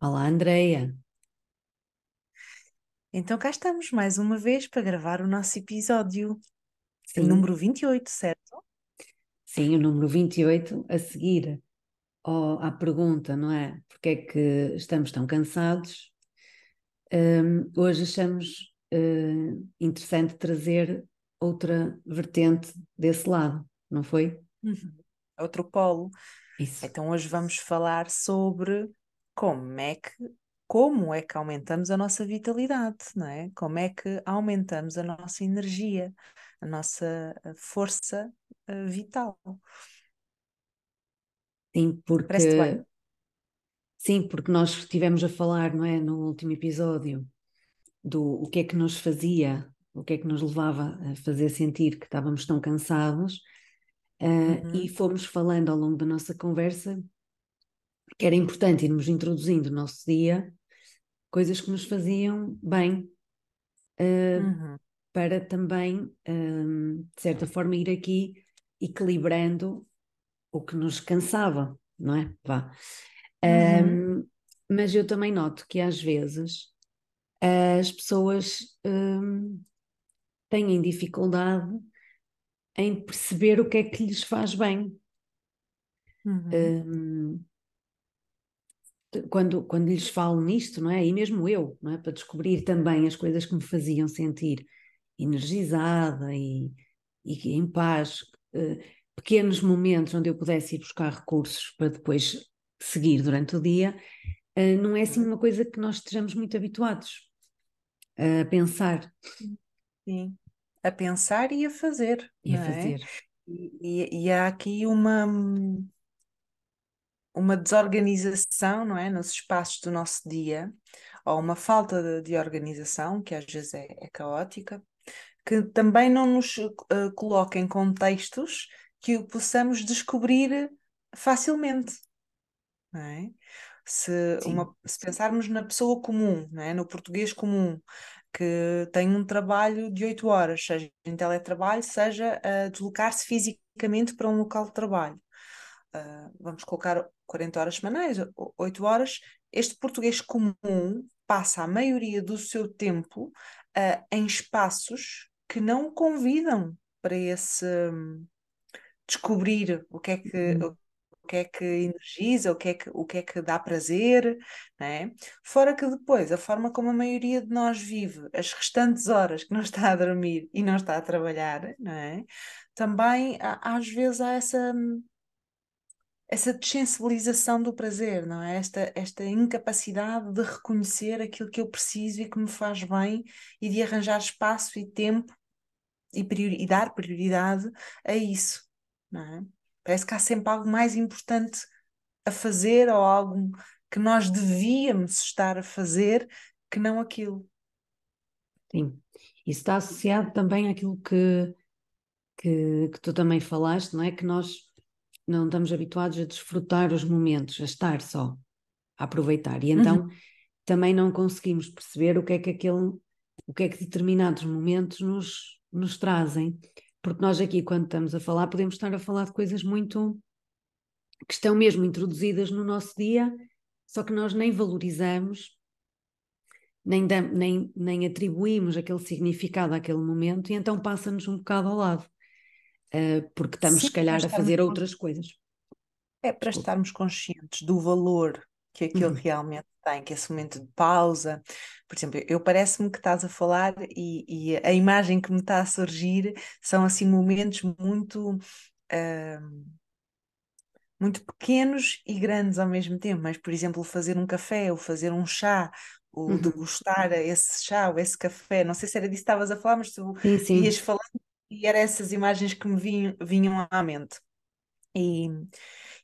Olá, Andreia. Então cá estamos mais uma vez para gravar o nosso episódio Sim, número 28, certo? sim, o número 28, a seguir ao- à pergunta, não é? Porque é que estamos tão cansados? Hum, hoje achamos eh, interessante trazer outra vertente desse lado, não foi? Uhum. Outro polo. Isso. Então hoje vamos falar sobre como é que como é que aumentamos a nossa vitalidade, não é? Como é que aumentamos a nossa energia, a nossa força eh, vital. Sim, porque sim, porque nós estivemos a falar, não é, no último episódio, do o que é que nos fazia, o que é que nos levava a fazer sentir que estávamos tão cansados, e Uhum, fomos falando ao longo da nossa conversa que era importante irmos introduzindo no nosso dia coisas que nos faziam bem, eh, uhum, para também, hum, de certa forma, ir aqui equilibrando o que nos cansava, não é? Vá. uhum, Hum, mas eu também noto que às vezes as pessoas hum, têm dificuldade em perceber o que é que lhes faz bem. uhum, Hum, quando, quando lhes falo nisto, não é? E mesmo eu, não é? Para descobrir também as coisas que me faziam sentir energizada e, e em paz, eh, pequenos momentos onde eu pudesse ir buscar recursos para depois seguir durante o dia, eh, não é assim uma coisa que nós estejamos muito habituados a pensar Sim. A pensar e a fazer, e a é? fazer. E, e- e há aqui uma, uma desorganização, não é? Nos espaços do nosso dia, ou uma falta de, de organização, que às vezes é, é caótica, que também não nos eh, coloca em contextos que o possamos descobrir facilmente, é? Se, uma, se pensarmos na pessoa comum, é? No português comum, que tem um trabalho de oito horas, seja em teletrabalho, seja a deslocar-se fisicamente para um local de trabalho. Ah, vamos colocar 40 horas semanais, o- 8 horas. Este português comum passa a maioria do seu tempo ah, em espaços que não o convidam para esse hum, descobrir o que é que Uhum. o que é que energiza, o que é que, o que é que dá prazer, não é? Fora que depois, a forma como a maioria de nós vive as restantes horas que não está a dormir e não está a trabalhar, não é? Também às vezes há essa essa desensibilização do prazer, não é? Esta, esta incapacidade de reconhecer aquilo que eu preciso e que me faz bem e de arranjar espaço e tempo e, priori- e dar prioridade a isso, não é? Parece que há sempre algo mais importante a fazer ou algo que nós devíamos estar a fazer que não aquilo. Sim. Isso está associado também àquilo que, que, que tu também falaste, não é? Que nós não estamos habituados a desfrutar os momentos, a estar só, a aproveitar. E Uhum. então também não conseguimos perceber o que é que aquele, o que é que determinados momentos nos, nos trazem. Porque nós aqui, quando estamos a falar, podemos estar a falar de coisas muito que estão mesmo introduzidas no nosso dia, só que nós nem valorizamos, nem, nem, nem atribuímos aquele significado àquele momento, e então passa-nos um bocado ao lado, eh, porque estamos, Sim, se calhar, a fazer outras coisas. é para Desculpa. estarmos conscientes do valor que aquilo Uhum. realmente tem, que esse momento de pausa. Por exemplo, eu parece-me que estás a falar e, e a imagem que me está a surgir são assim momentos muito, ah, muito pequenos e grandes ao mesmo tempo. Mas, por exemplo, fazer um café, ou fazer um chá, o Uhum. degustar esse chá ou esse café. Não sei se era disso que estavas a falar, mas tu Sim, ias sim. falando e eram essas imagens que me vinham, vinham à mente. E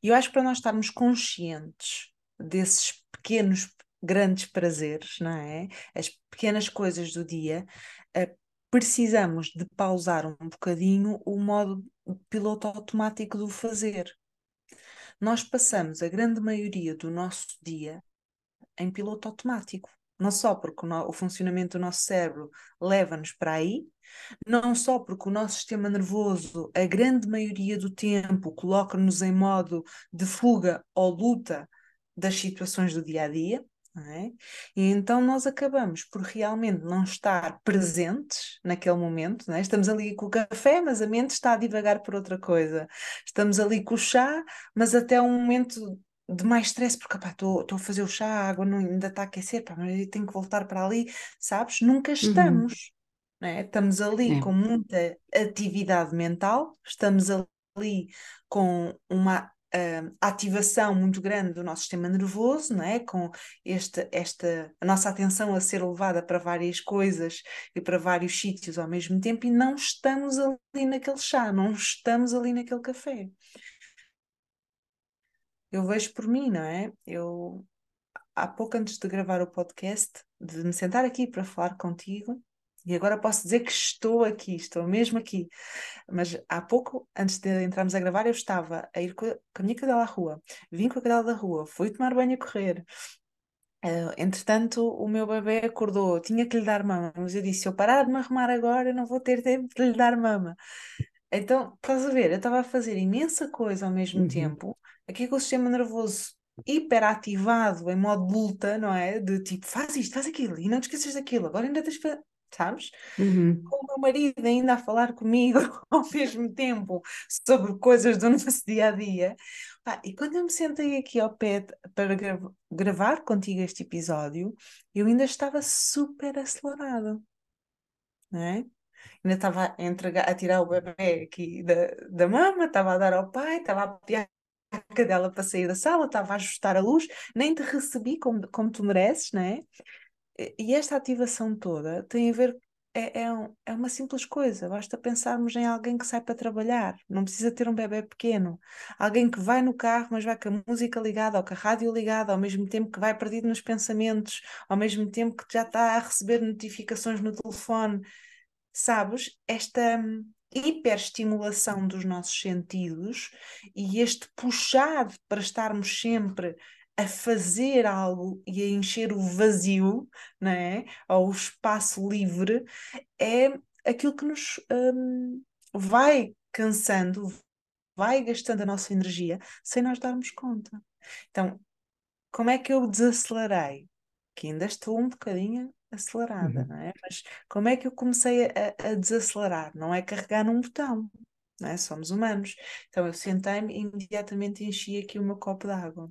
eu acho que para nós estarmos conscientes desses pequenos grandes prazeres, não é? As pequenas coisas do dia, uh, precisamos de pausar um bocadinho o modo piloto automático do fazer. Nós passamos a grande maioria do nosso dia em piloto automático. Não só porque o, funcionamento do nosso cérebro leva-nos para aí, não só porque o nosso sistema nervoso, a grande maioria do tempo, coloca-nos em modo de fuga ou luta das situações do dia a dia, é? E então nós acabamos por realmente não estar presentes naquele momento, é? estamos ali com o café, mas a mente está a divagar por outra coisa, estamos ali com o chá, mas até um momento de mais stress, porque estou a fazer o chá, a água não, ainda está a aquecer, pá, mas eu tenho que voltar para ali, sabes? Nunca uhum. estamos. Uhum. É? Estamos ali é. com muita atividade mental, estamos ali com uma uh, ativação muito grande do nosso sistema nervoso, não é? com este, esta, a nossa atenção a ser levada para várias coisas e para vários sítios ao mesmo tempo, e não estamos ali naquele chá, não estamos ali naquele café eu vejo por mim, não é? Eu, há pouco antes de gravar o podcast, de me sentar aqui para falar contigo, e agora posso dizer que estou aqui, estou mesmo aqui. Mas há pouco, antes de entrarmos a gravar, eu estava a ir com a minha cadela à rua. Vim com a cadela da rua, fui tomar banho a correr. Uh, entretanto, o meu bebê acordou, tinha que lhe dar mama, mas eu disse: se eu parar de me arrumar agora, eu não vou ter tempo de lhe dar mama. Então, estás a ver, eu estava a fazer imensa coisa ao mesmo uhum. tempo, aqui com o sistema nervoso hiperativado em modo luta, não é? De tipo, faz isto, faz aquilo, e não te esqueças daquilo, agora ainda tens que sabes? Uhum. Com o meu marido ainda a falar comigo ao mesmo tempo sobre coisas do nosso dia a dia. e quando eu me sentei aqui ao pé para gra gravar contigo este episódio, eu ainda estava super acelerado, não é? ainda estava a, entregar, a tirar o bebê aqui da, da mama, estava a dar ao pai, estava a pedir a cadela para sair da sala, estava a ajustar a luz, nem te recebi como, como tu mereces, não é? E esta ativação toda tem a ver, é, é, é uma simples coisa, basta pensarmos em alguém que sai para trabalhar, não precisa ter um bebê pequeno, alguém que vai no carro, mas vai com a música ligada ou com a rádio ligada, ao mesmo tempo que vai perdido nos pensamentos, ao mesmo tempo que já está a receber notificações no telefone. Sabes, esta hum, hiperestimulação dos nossos sentidos e este puxar para estarmos sempre a fazer algo e a encher o vazio, não é? ou o espaço livre, é aquilo que nos um, vai cansando, vai gastando a nossa energia sem nós darmos conta. Então, como é que eu desacelerei? Que ainda estou um bocadinho acelerada, uhum. não é? Mas como é que eu comecei a, a, desacelerar? Não é carregar num botão, não é? Somos humanos. Então eu sentei-me e imediatamente enchi aqui o meu copo de água.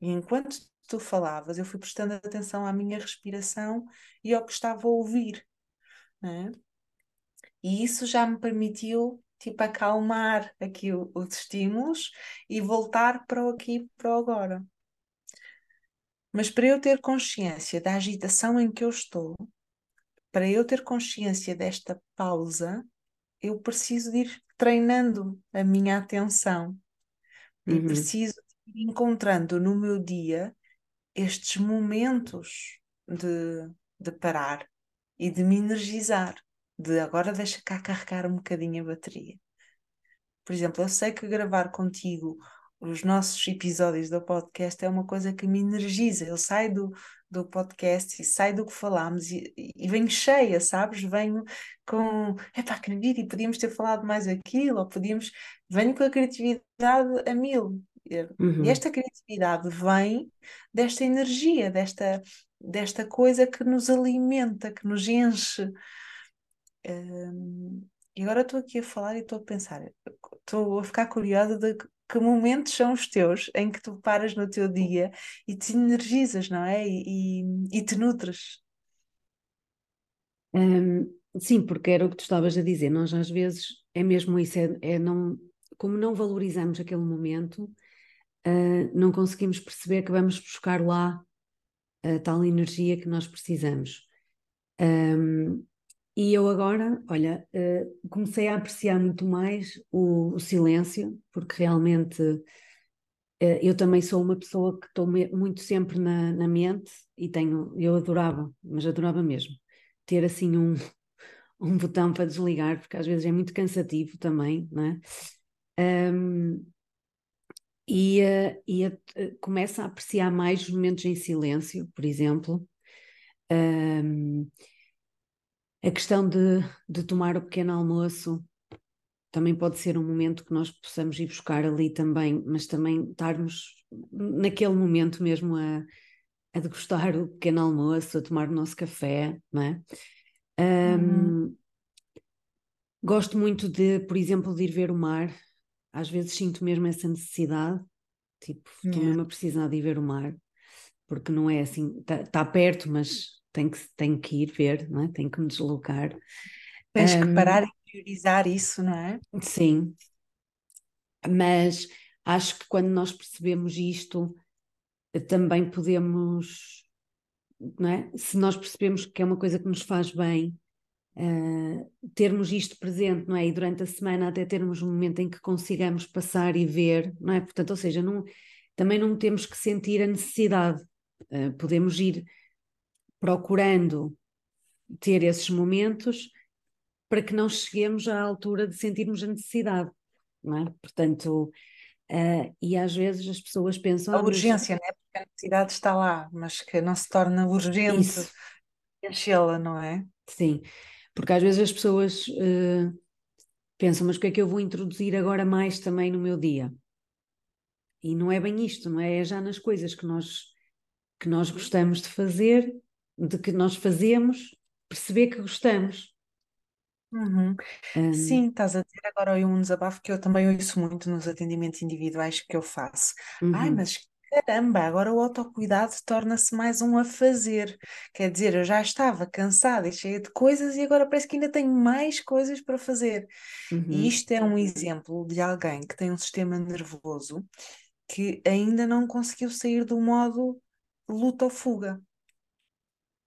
E enquanto tu falavas, eu fui prestando atenção à minha respiração e ao que estava a ouvir, não é? E isso já me permitiu tipo acalmar aqui os estímulos e voltar para o aqui para o agora. Mas para eu ter consciência da agitação em que eu estou, para eu ter consciência desta pausa, eu preciso de ir treinando a minha atenção uhum. e preciso ir encontrando no meu dia estes momentos de, de parar e de me energizar, de agora deixa cá carregar um bocadinho a bateria. Por exemplo, eu sei que gravar contigo os nossos episódios do podcast é uma coisa que me energiza. Eu saio do, do podcast e saio do que falámos e, e venho cheia, sabes? Venho com, epá, acredito, e podíamos ter falado mais aquilo, ou podíamos, venho com a criatividade a mil. Uhum. E esta criatividade vem desta energia, desta, desta coisa que nos alimenta, que nos enche. Um, e agora estou aqui a falar e estou a pensar, estou a ficar curiosa de que momentos são os teus em que tu paras no teu dia e te energizas, não é? E, e, te nutres. Um, sim, porque era o que tu estavas a dizer, nós às vezes é mesmo isso, é, é não, como não valorizamos aquele momento, uh, não conseguimos perceber que vamos buscar lá a tal energia que nós precisamos. Um, e eu agora, olha, uh, comecei a apreciar muito mais o, o, silêncio, porque realmente eh, eu também sou uma pessoa que estou muito sempre na, na mente e tenho, eu adorava, mas adorava mesmo, ter assim um, um botão para desligar, porque às vezes é muito cansativo também, não é? Um, e, uh, e uh, começa a apreciar mais os momentos em silêncio, por exemplo. Um, a questão de, de tomar o pequeno almoço também pode ser um momento que nós possamos ir buscar ali também, mas também estarmos naquele momento mesmo a, a degustar o pequeno almoço, a tomar o nosso café, não é? Um, uhum. Gosto muito de, por exemplo, de ir ver o mar. Às vezes sinto mesmo essa necessidade, tipo, estou yeah. mesmo a precisar de ir ver o mar, porque não é assim, está tá perto, mas tenho que, tenho que ir ver, não é? tenho que me deslocar. Tens um, que parar e priorizar isso, não é? Sim, mas acho que quando nós percebemos isto, também podemos, não é? Se nós percebemos que é uma coisa que nos faz bem, uh, termos isto presente, não é? E durante a semana até termos um momento em que consigamos passar e ver, não é? Portanto, ou seja, não, também não temos que sentir a necessidade, uh, podemos ir procurando ter esses momentos para que não cheguemos à altura de sentirmos a necessidade, não é? Portanto, uh, e às vezes as pessoas pensam... A ah, urgência, mas... não é? Porque a necessidade está lá, mas que não se torna urgente enchê-la, não é? Sim, porque às vezes as pessoas uh, pensam, mas o que é que eu vou introduzir agora mais também no meu dia? E não é bem isto, não é? É já nas coisas que nós, que nós gostamos de fazer, de que nós fazemos, perceber que gostamos. Uhum. Um, Sim, estás a dizer agora um desabafo que eu também ouço muito nos atendimentos individuais que eu faço. Ai, uhum. mas caramba, agora o autocuidado torna-se mais um a fazer. Quer dizer, eu já estava cansada e cheia de coisas e agora parece que ainda tenho mais coisas para fazer. Uhum. E isto é um exemplo de alguém que tem um sistema nervoso que ainda não conseguiu sair do modo luta ou fuga.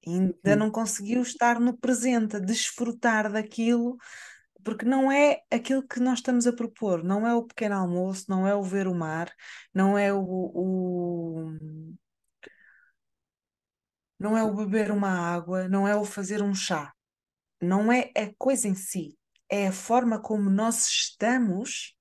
Ainda uhum. não conseguiu estar no presente, a desfrutar daquilo porque não é aquilo que nós estamos a propor, não é o pequeno almoço, não é o ver o mar, não é o, o não é o beber uma água, não é o fazer um chá, não é a coisa em si, é a forma como nós estamos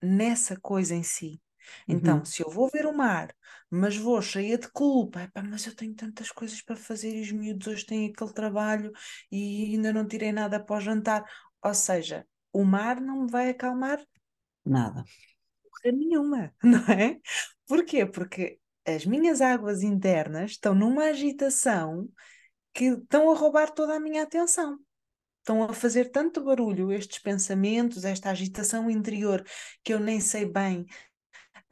nessa coisa em si. Então, uhum. se eu vou ver o mar, mas vou cheia de culpa, epá, mas eu tenho tantas coisas para fazer e os miúdos hoje têm aquele trabalho e ainda não tirei nada para o jantar. Ou seja, o mar não me vai acalmar nada. Nenhuma, não é? Porquê? Porque as minhas águas internas estão numa agitação que estão a roubar toda a minha atenção. Estão a fazer tanto barulho estes pensamentos, esta agitação interior, que eu nem sei bem.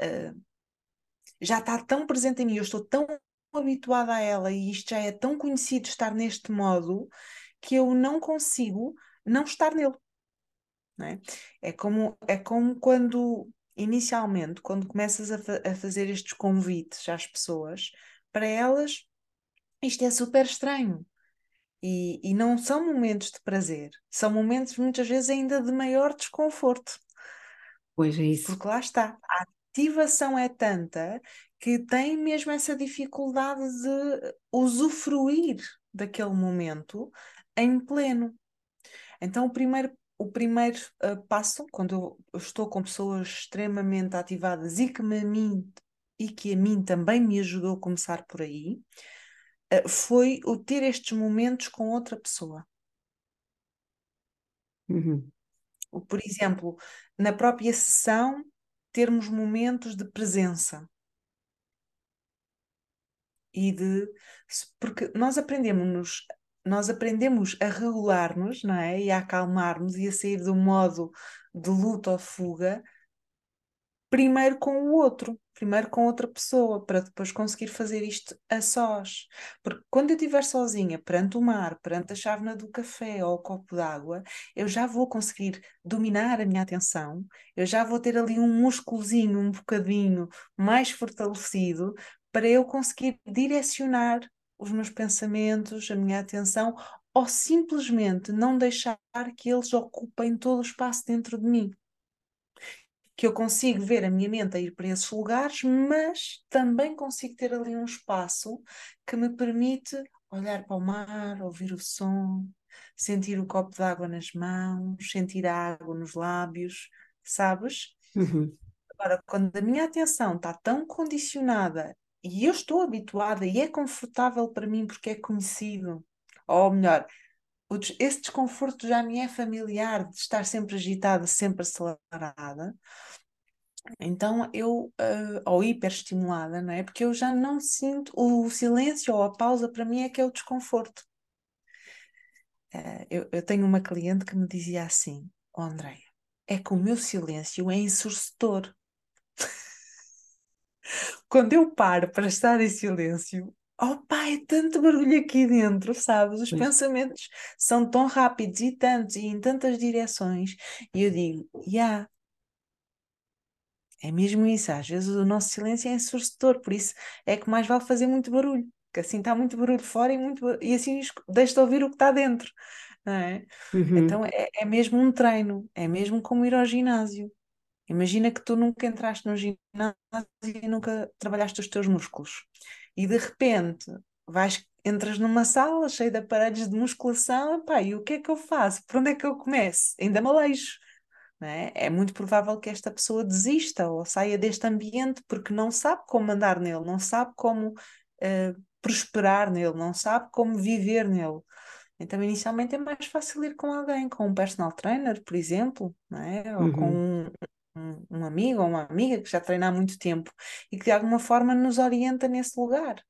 Uh, já está tão presente em mim, eu estou tão habituada a ela e isto já é tão conhecido estar neste modo que eu não consigo não estar nele. Não é? É, como, é como quando, inicialmente, quando começas a, fa a fazer estes convites às pessoas, para elas isto é super estranho. E, e não são momentos de prazer, são momentos muitas vezes ainda de maior desconforto. Pois é isso. Porque lá está, a ativação é tanta que tem mesmo essa dificuldade de usufruir daquele momento em pleno. Então, o primeiro, o primeiro uh, passo, quando eu estou com pessoas extremamente ativadas e que, me, a mim, e que a mim também me ajudou a começar por aí, uh, foi o ter estes momentos com outra pessoa. Uhum. Por exemplo, na própria sessão, termos momentos de presença e de porque nós aprendemos nós aprendemos a regular-nos, não é? E a acalmar-nos e a sair do modo de luta ou fuga, primeiro com o outro, primeiro com outra pessoa, para depois conseguir fazer isto a sós. Porque quando eu estiver sozinha, perante o mar, perante a chávena do café ou o copo d'água, eu já vou conseguir dominar a minha atenção, eu já vou ter ali um músculozinho, um bocadinho mais fortalecido, para eu conseguir direcionar os meus pensamentos, a minha atenção, ou simplesmente não deixar que eles ocupem todo o espaço dentro de mim. Que eu consigo ver a minha mente a ir para esses lugares, mas também consigo ter ali um espaço que me permite olhar para o mar, ouvir o som, sentir o copo de água nas mãos, sentir a água nos lábios, sabes? Uhum. Agora, quando a minha atenção está tão condicionada e eu estou habituada e é confortável para mim porque é conhecido, ou melhor, esse desconforto já me é familiar de estar sempre agitada, sempre acelerada, então eu, uh, ou hiperestimulada, não é? Porque eu já não sinto o silêncio ou a pausa para mim é que é o desconforto. Uh, eu, eu, tenho uma cliente que me dizia assim: oh, Andréia, é que o meu silêncio é ensurdecedor. Quando eu paro para estar em silêncio, oh pai, é tanto barulho aqui dentro, sabes? Os pensamentos são tão rápidos e tantos e em tantas direções. E eu digo, já, yeah, é mesmo isso. Às vezes o nosso silêncio é ensurdecedor, por isso é que mais vale fazer muito barulho, que assim está muito barulho fora e, muito, e assim deixa de ouvir o que está dentro. É? Uhum. Então é, é mesmo um treino, é mesmo como ir ao ginásio. Imagina que tu nunca entraste no ginásio e nunca trabalhaste os teus músculos. E de repente vais, entras numa sala cheia de aparelhos de musculação, pá, e o que é que eu faço? Por onde é que eu começo? Ainda me aleixo. É? é? muito provável que esta pessoa desista ou saia deste ambiente porque não sabe como andar nele, não sabe como uh, prosperar nele, não sabe como viver nele. Então, inicialmente é mais fácil ir com alguém, com um personal trainer, por exemplo, é? ou uhum. com um, um, um amigo ou uma amiga que já treina há muito tempo e que de alguma forma nos orienta nesse lugar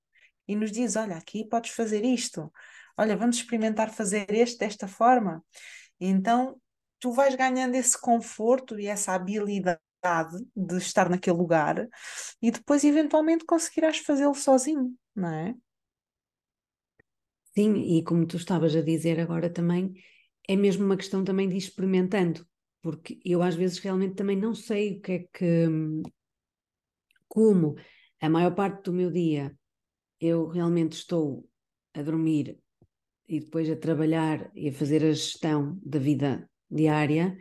e nos diz: Olha, aqui podes fazer isto, olha, vamos experimentar fazer este desta forma. E então tu vais ganhando esse conforto e essa habilidade de estar naquele lugar e depois eventualmente conseguirás fazê-lo sozinho, não é? Sim, e como tu estavas a dizer agora também, é mesmo uma questão também de experimentando porque eu às vezes realmente também não sei o que é que. Como a maior parte do meu dia eu realmente estou a dormir e depois a trabalhar e a fazer a gestão da vida diária,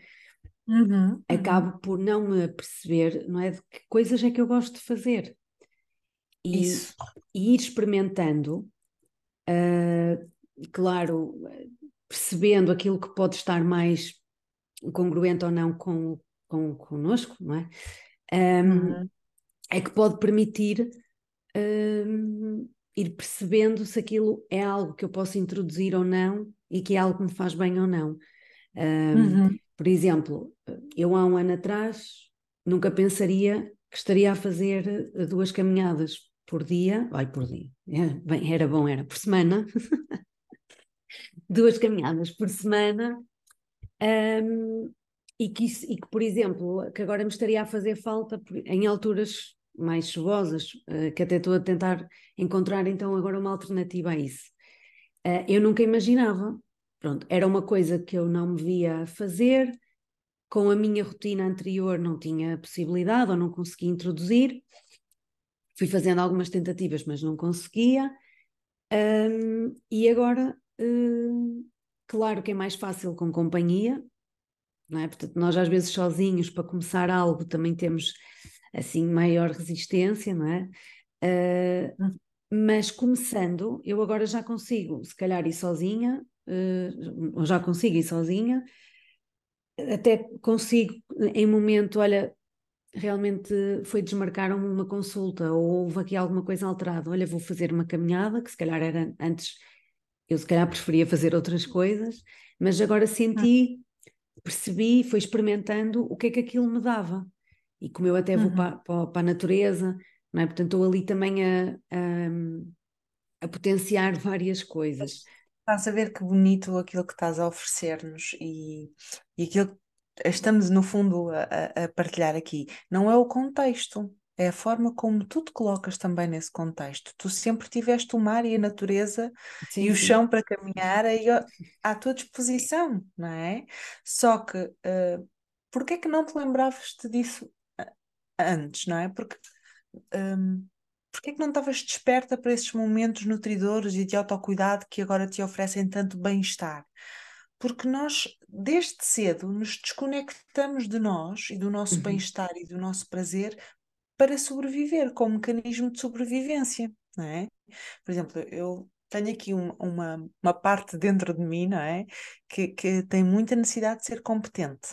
uhum, uhum. acabo por não me perceber, não é? De que coisas é que eu gosto de fazer. E, Isso. e ir experimentando, uh, claro, percebendo aquilo que pode estar mais congruente ou não com, com connosco, não é? Um, uhum. É que pode permitir um, ir percebendo se aquilo é algo que eu posso introduzir ou não e que é algo que me faz bem ou não. Um, uhum. Por exemplo, eu há um ano atrás nunca pensaria que estaria a fazer duas caminhadas por dia, vai por dia, é, bem, era bom, era por semana, duas caminhadas por semana um, e, que isso, e que, por exemplo, que agora me estaria a fazer falta em alturas mais chuvosas, uh, que até estou a tentar encontrar então agora uma alternativa a isso. Uh, eu nunca imaginava, pronto, era uma coisa que eu não me via fazer, com a minha rotina anterior não tinha possibilidade ou não conseguia introduzir, fui fazendo algumas tentativas, mas não conseguia, um, e agora uh, Claro que é mais fácil com companhia, não é? Portanto, nós às vezes sozinhos para começar algo também temos assim maior resistência, não é? Uh, mas começando, eu agora já consigo, se calhar ir sozinha, uh, ou já consigo ir sozinha, até consigo em momento, olha, realmente foi desmarcar uma consulta ou houve aqui alguma coisa alterada, olha, vou fazer uma caminhada, que se calhar era antes eu se calhar preferia fazer outras coisas, mas agora senti, percebi, fui experimentando o que é que aquilo me dava. E como eu até vou uhum. para, para, para, a natureza, não é? portanto estou ali também a, a, a potenciar várias coisas. Estás a ver que bonito aquilo que estás a oferecer-nos e, e aquilo que estamos no fundo a, a partilhar aqui. Não é o contexto, é a forma como tu te colocas também nesse contexto. Tu sempre tiveste o mar e a natureza sim, e o sim. chão para caminhar aí à tua disposição, não é? Só que, uh, porquê é que não te lembravas disso antes, não é? Porque, um, porquê é que não estavas desperta para esses momentos nutridores e de autocuidado que agora te oferecem tanto bem-estar? porque nós, desde cedo, nos desconectamos de nós e do nosso Uhum. bem-estar e do nosso prazer para sobreviver, como mecanismo de sobrevivência, não é? Por exemplo, eu tenho aqui um- uma, uma parte dentro de mim, não é? Que, que tem muita necessidade de ser competente.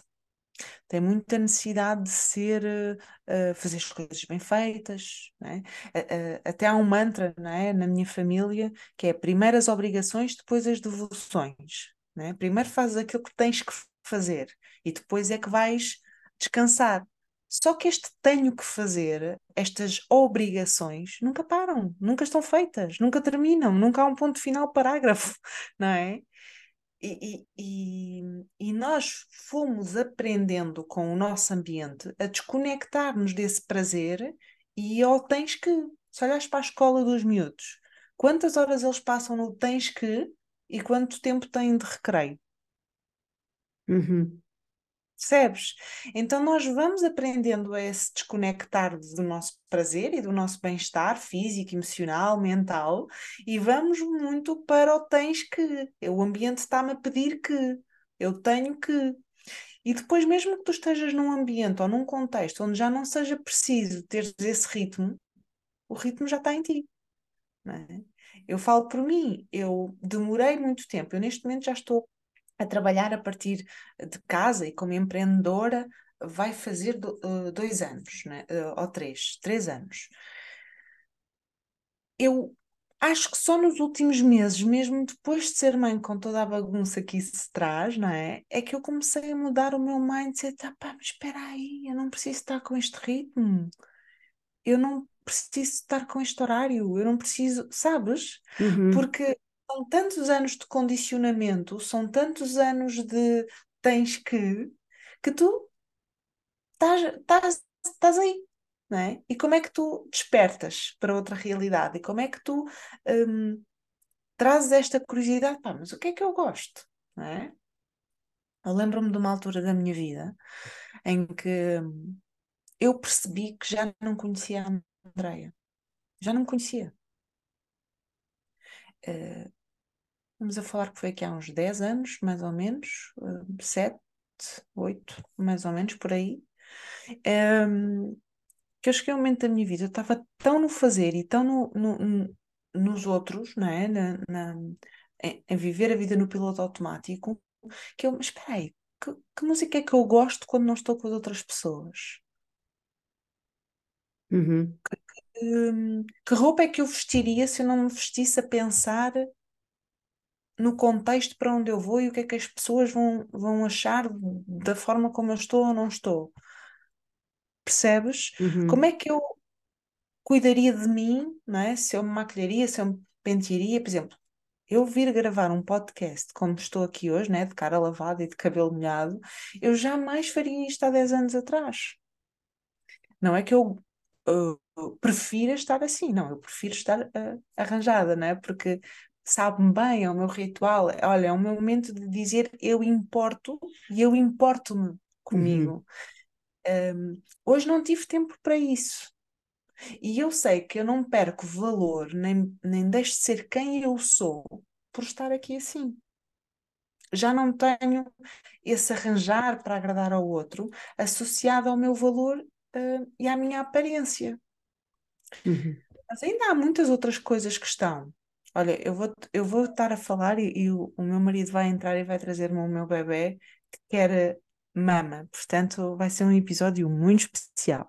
Tem muita necessidade de ser, eh, fazer as coisas bem feitas, não é? A- a- Até há um mantra, não é? Na minha família, que é primeiro as obrigações, depois as devoluções, não é? Primeiro fazes aquilo que tens que fazer e depois é que vais descansar. Só que este tenho que fazer, estas obrigações, nunca param, nunca estão feitas, nunca terminam, nunca há um ponto final parágrafo, não é? E, e, e, nós fomos aprendendo com o nosso ambiente a desconectar-nos desse prazer e ao tens que. Se olhares para a escola dos miúdos, quantas horas eles passam no tens que e quanto tempo têm de recreio? Uhum. Percebes? Então nós vamos aprendendo a se desconectar do nosso prazer e do nosso bem-estar físico, emocional, mental, e vamos muito para o tens que. O ambiente está-me a pedir que. Eu tenho que. E depois, mesmo que tu estejas num ambiente ou num contexto onde já não seja preciso ter esse ritmo, o ritmo já está em ti. é? Eu falo por mim, eu demorei muito tempo, eu neste momento já estou a trabalhar a partir de casa e como empreendedora vai fazer eh, dois anos, né? Eh, ou três, três anos. Eu acho que só nos últimos meses, mesmo depois de ser mãe com toda a bagunça que isso se traz, não é? É que eu comecei a mudar o meu mindset. Ah, pá, mas espera aí, eu não preciso estar com este ritmo. Eu não preciso estar com este horário. Eu não preciso, sabes? Uhum. Porque são tantos anos de condicionamento, são tantos anos de tens que, que tu estás, aí, é? E como é que tu despertas para outra realidade? E como é que tu hum, trazes esta curiosidade? Pá, mas o que é que eu gosto? É? Eu lembro-me de uma altura da minha vida em que hum, eu percebi que já não conhecia a Andreia. Já não me conhecia. Eh, Vamos a falar que foi aqui há uns 10 anos, mais ou menos, 7, 8, mais ou menos, por aí. Ehm, que eu cheguei a um momento da minha vida, eu estava tão no fazer e tão no, no- no- nos outros, não é? Na, na- viver a vida no piloto automático, que eu, mas espera aí, que, que música é que eu gosto quando não estou com as outras pessoas? Uhum. Hum, que roupa é que eu vestiria se eu não me vestisse a pensar no contexto para onde eu vou e o que é que as pessoas vão, vão achar da forma como eu estou ou não estou. Percebes? Uhum. Como é que eu cuidaria de mim, não é? Se eu me maquilharia, se eu me pentearia, por exemplo, eu vir gravar um podcast como estou aqui hoje, né, de cara lavada e de cabelo molhado, eu jamais faria isto há 10 anos atrás. Não é que eu uh, prefira estar assim, não, eu prefiro estar uh, arranjada, né? Porque sabe-me bem, é o meu ritual, olha, é o meu momento de dizer eu importo e eu importo-me Uhum. comigo. Um, hoje não tive tempo para isso. E eu sei que eu não perco valor, nem, nem deixo de ser quem eu sou por estar aqui assim. Já não tenho esse arranjar para agradar ao outro associado ao meu valor, uh, e à minha aparência. Uhum. Mas ainda há muitas outras coisas que estão. Olha, eu vou, eu vou estar a falar e, e o, o meu marido vai entrar e vai trazer-me o meu bebê que quer mama. Portanto, vai ser um episódio muito especial.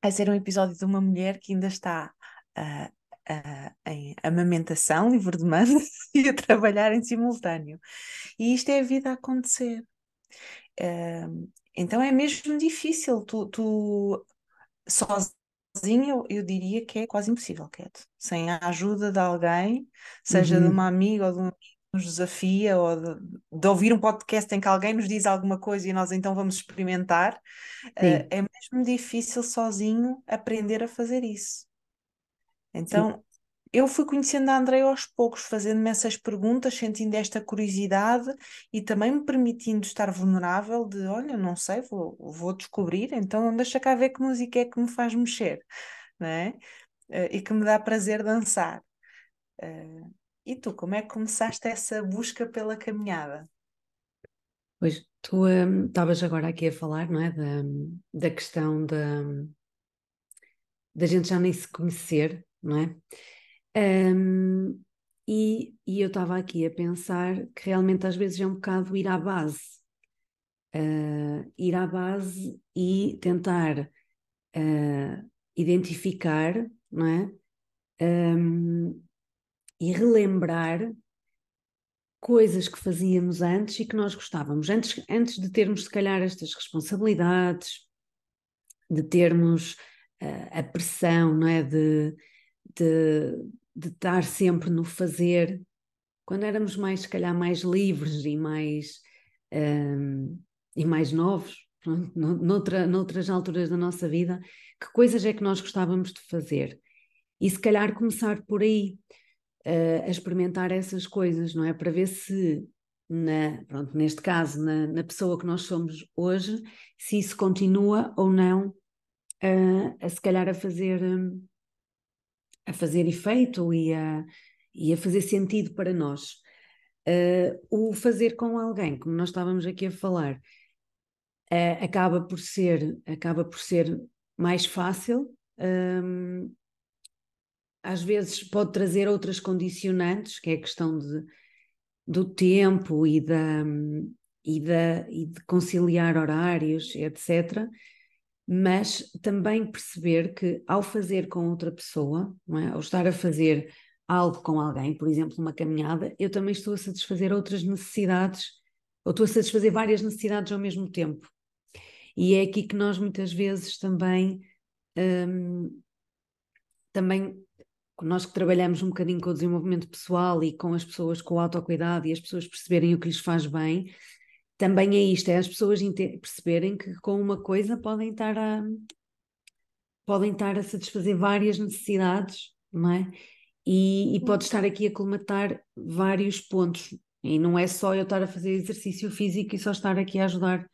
Vai ser um episódio de uma mulher que ainda está uh, uh, em amamentação, livre de manda e a trabalhar em simultâneo. E isto é a vida a acontecer. Uh, então é mesmo difícil tu, tu sozinho, eu, eu diria que é quase impossível, Cat. Sem a ajuda de alguém, seja de Uhum. uma amiga ou de um amigo que nos desafia, ou de, de ouvir um podcast em que alguém nos diz alguma coisa e nós então vamos experimentar, uh, é mesmo difícil sozinho aprender a fazer isso. Sim. Eu fui conhecendo a Andrea aos poucos, fazendo-me essas perguntas, sentindo esta curiosidade e também me permitindo estar vulnerável de, olha, não sei, vou, vou descobrir, então deixa cá ver que música é que me faz mexer, é? Uh, e que me dá prazer dançar. Uh, e tu, como é que começaste essa busca pela caminhada? Pois, tu hum, estavas agora aqui a falar, não é? Da, da questão da, da gente já nem se conhecer, não é? Um, e, e eu estava aqui a pensar que realmente às vezes é um bocado ir à base. Uh, ir à base e tentar uh, identificar, não é? Um, e relembrar coisas que fazíamos antes e que nós gostávamos, antes, antes de termos, se calhar, estas responsabilidades, de termos uh, a pressão, não é? De, de, de estar sempre no fazer, quando éramos mais, se calhar, mais livres e mais, um, e mais novos, pronto, noutra, noutras alturas da nossa vida, que coisas é que nós gostávamos de fazer? E se calhar começar por aí, uh, a experimentar essas coisas, não é? Para ver se, na, pronto, neste caso, na, na pessoa que nós somos hoje, se isso continua ou não uh, a se calhar a fazer, um, a fazer efeito e a, e a fazer sentido para nós. Uh, o fazer com alguém, como nós estávamos aqui a falar, uh, acaba por ser acaba por ser mais fácil. Um, às vezes pode trazer outras condicionantes, que é a questão de, do tempo e, da, e, da, e de conciliar horários, etc mas também perceber que ao fazer com outra pessoa, é? ao estar a fazer algo com alguém, por exemplo, uma caminhada, eu também estou a satisfazer outras necessidades, ou estou a satisfazer várias necessidades ao mesmo tempo. E é aqui que nós muitas vezes também, hum, também nós que trabalhamos um bocadinho com o desenvolvimento pessoal e com as pessoas com autocuidado e as pessoas perceberem o que lhes faz bem, também é isto, é as pessoas perceberem que com uma coisa podem estar a podem estar a satisfazer várias necessidades, não é? E, e pode estar aqui a colmatar vários pontos. E não é só eu estar a fazer exercício físico e só estar aqui a ajudar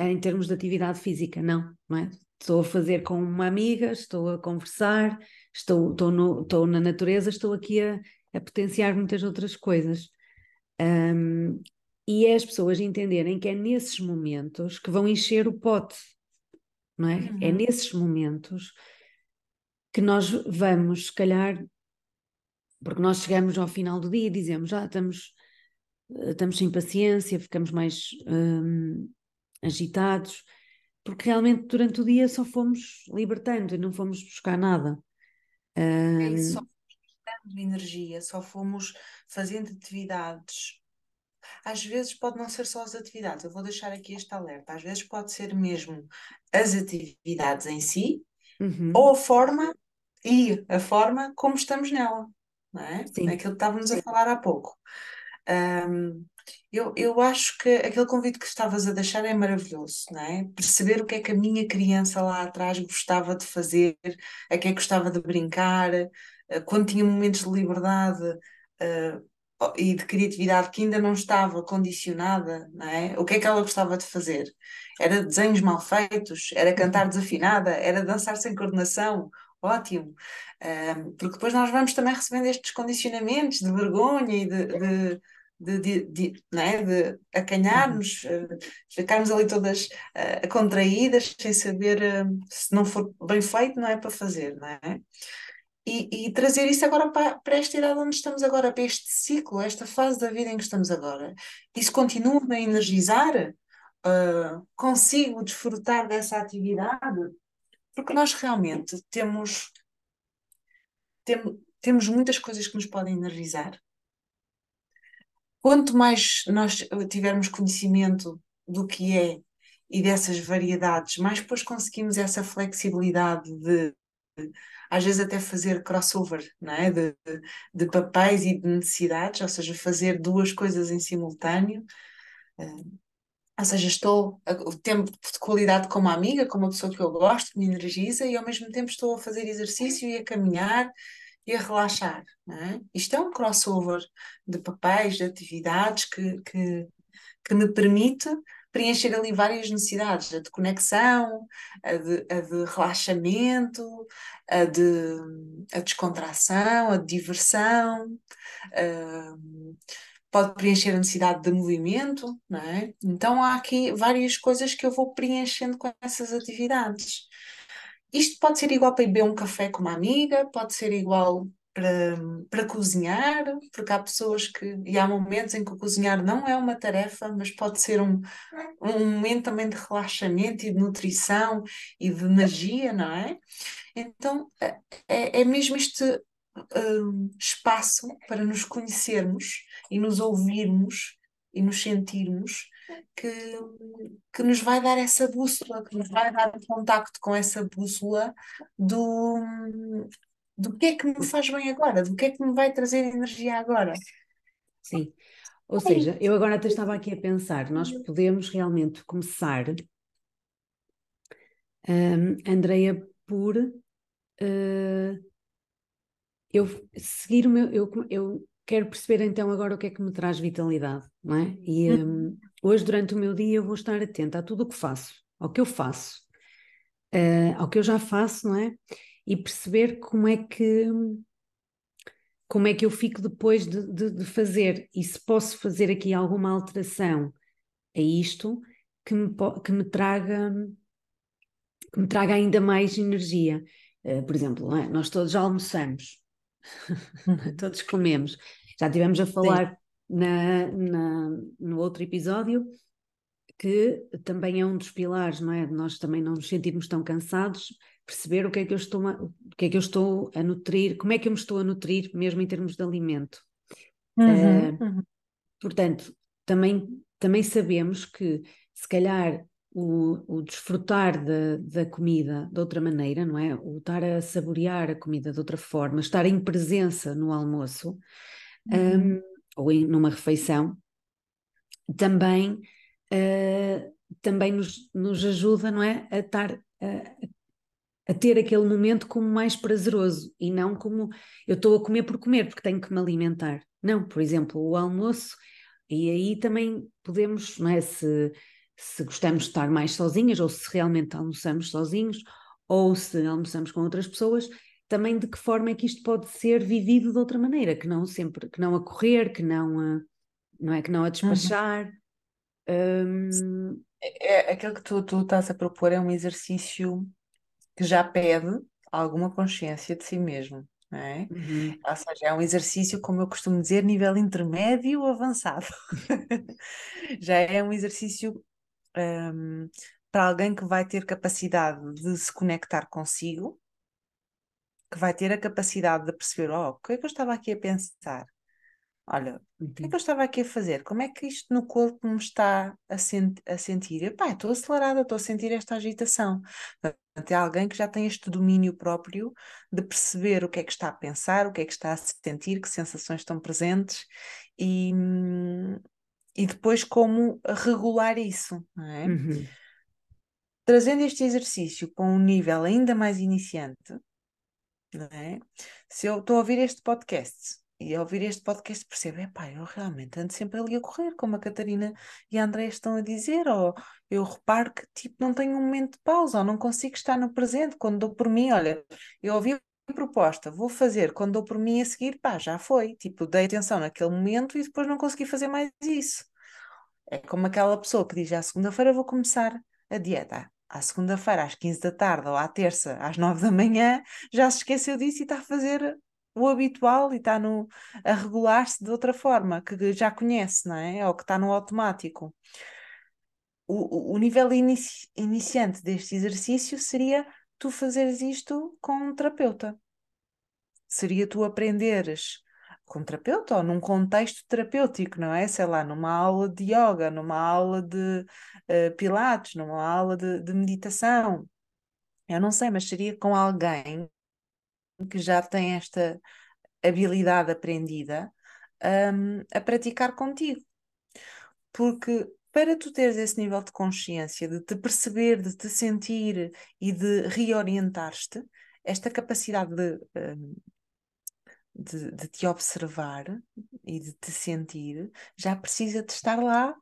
em termos de atividade física, não, não é? Estou a fazer com uma amiga, estou a conversar, estou, estou, no, estou na natureza, estou aqui a, a potenciar muitas outras coisas. Um, e é as pessoas entenderem que é nesses momentos que vão encher o pote, não é? é uhum. É nesses momentos que nós vamos, se calhar, porque nós chegamos ao final do dia e dizemos, já ah, estamos, eh, estamos sem paciência, ficamos mais hum, agitados, porque realmente durante o dia só fomos libertando e não fomos buscar nada. É isso, só hum. fomos energia, só fomos fazendo atividades às vezes pode não ser só as atividades, eu vou deixar aqui este alerta, às vezes pode ser mesmo as atividades em si, uhum. ou a forma e a forma como estamos nela, não é? Sim. Aquilo que estávamos a falar há pouco. Um, eu, eu acho que aquele convite que estavas a deixar é maravilhoso, não é? Perceber o que é que a minha criança lá atrás gostava de fazer, a que é que gostava de brincar, eh, quando tinha momentos de liberdade, uh, e de criatividade que ainda não estava condicionada, não é? O que é que ela gostava de fazer? Era desenhos mal feitos? Era cantar desafinada? Era dançar sem coordenação? Ótimo! Um, porque depois nós vamos também recebendo estes condicionamentos de vergonha e de, de de, de, de, é? de acanharmos, uh, ficarmos ali todas uh, contraídas, sem saber uh, se não for bem feito, não é para fazer, não é? E, e, trazer isso agora para, para esta idade onde estamos agora, para este ciclo, esta fase da vida em que estamos agora. Isso continua-me a energizar? Uh, consigo desfrutar dessa atividade? Porque nós realmente temos, tem, temos muitas coisas que nos podem energizar. Quanto mais nós tivermos conhecimento do que é e dessas variedades, mais depois conseguimos essa flexibilidade de às vezes até fazer crossover não é? de, de papéis e de necessidades, ou seja, fazer duas coisas em simultâneo. Uh, ou seja, estou o tempo de qualidade como amiga, como uma pessoa que eu gosto, que me energiza, e ao mesmo tempo estou a fazer exercício e a caminhar e a relaxar. É? Isto é um crossover de papéis, de atividades que, que, que me permite preencher ali várias necessidades, a de conexão, a de, a de relaxamento, a de a descontração, a de diversão, uh, pode preencher a necessidade de movimento, não é? Então há aqui várias coisas que eu vou preenchendo com essas atividades. Isto pode ser igual para beber um café com uma amiga, pode ser igual para, para cozinhar, porque há pessoas que, e há momentos em que o cozinhar não é uma tarefa, mas pode ser um, um momento também de relaxamento e de nutrição e de energia, não é? Então é, é, é mesmo este um, espaço para nos conhecermos e nos ouvirmos e nos sentirmos que, que nos vai dar essa bússola, que nos vai dar o contacto com essa bússola do, do que é que me faz bem agora, do que é que me vai trazer energia agora. Sim, ou seja, eu agora até estava aqui a pensar, nós podemos realmente começar, um, Andreia, por uh, eu seguir o meu, eu, eu quero perceber então agora o que é que me traz vitalidade, não é? E um, hoje durante o meu dia eu vou estar atenta a tudo o que faço, ao que eu faço, uh, ao que eu já faço, não é? E perceber como é que como é que eu fico depois de, de, de fazer e se posso fazer aqui alguma alteração a isto que me, que me traga que me traga ainda mais energia. Uh, por exemplo, é? nós todos já almoçamos, todos comemos. Já tivemos a falar na, na, no outro episódio que também é um dos pilares, não é? Nós também não nos sentirmos tão cansados, perceber o que é que eu estou a, o que é que eu estou a nutrir, como é que eu me estou a nutrir, mesmo em termos de alimento. Uhum, uh, uhum. Portanto, também, também sabemos que se calhar o, o desfrutar da, da comida de outra maneira, não é? O estar a saborear a comida de outra forma, estar em presença no almoço uhum. um, ou em, numa refeição, também, uh, também nos, nos ajuda, não é? A estar a, a ter aquele momento como mais prazeroso e não como eu estou a comer por comer, porque tenho que me alimentar. Não, por exemplo, o almoço, e aí também podemos, não é? Se, se gostamos de estar mais sozinhas, ou se realmente almoçamos sozinhos, ou se almoçamos com outras pessoas, também de que forma é que isto pode ser vivido de outra maneira, que não sempre, que não a correr, que não a, não é, que não a uhum. despachar. Uhum. Um... É, é, aquilo que tu, tu estás a propor é um exercício que já pede alguma consciência de si mesmo. Não é? Uhum. Ou seja, é um exercício, como eu costumo dizer, nível intermédio avançado. já é um exercício um, para alguém que vai ter capacidade de se conectar consigo, que vai ter a capacidade de perceber: oh, o que é que eu estava aqui a pensar? Olha, o que é que eu estava aqui a fazer? Como é que isto no corpo me está a, a sentir? Epá, estou acelerada, estou a sentir esta agitação. Portanto, é alguém que já tem este domínio próprio de perceber o que é que está a pensar, o que é que está a sentir, que sensações estão presentes e, e depois como regular isso. É? Uhum. Trazendo este exercício para um nível ainda mais iniciante, é? se eu estou a ouvir este podcast e ao ouvir este podcast percebo, é pá, eu realmente ando sempre ali a correr, como a Catarina e a André estão a dizer, ou eu reparo que tipo não tenho um momento de pausa, ou não consigo estar no presente, quando dou por mim, olha, eu ouvi a proposta, vou fazer, quando dou por mim a seguir, pá, já foi, tipo, dei atenção naquele momento e depois não consegui fazer mais isso. É como aquela pessoa que diz, à segunda-feira vou começar a dieta, à segunda-feira às 15 da tarde ou à terça às 9 da manhã, já se esqueceu disso e está a fazer o habitual e está no, a regular-se de outra forma, que já conhece, não é? Ou que está no automático. O, o nível inici, iniciante deste exercício seria tu fazeres isto com um terapeuta. Seria tu aprenderes com um terapeuta ou num contexto terapêutico, não é? Sei lá, numa aula de yoga, numa aula de uh, pilates, numa aula de, de meditação. Eu não sei, mas seria com alguém que já tem esta habilidade aprendida um, a praticar contigo. Porque para tu teres esse nível de consciência, de te perceber, de te sentir e de reorientar-te, esta capacidade de, um, de, de, te observar e de te sentir já precisa de estar lá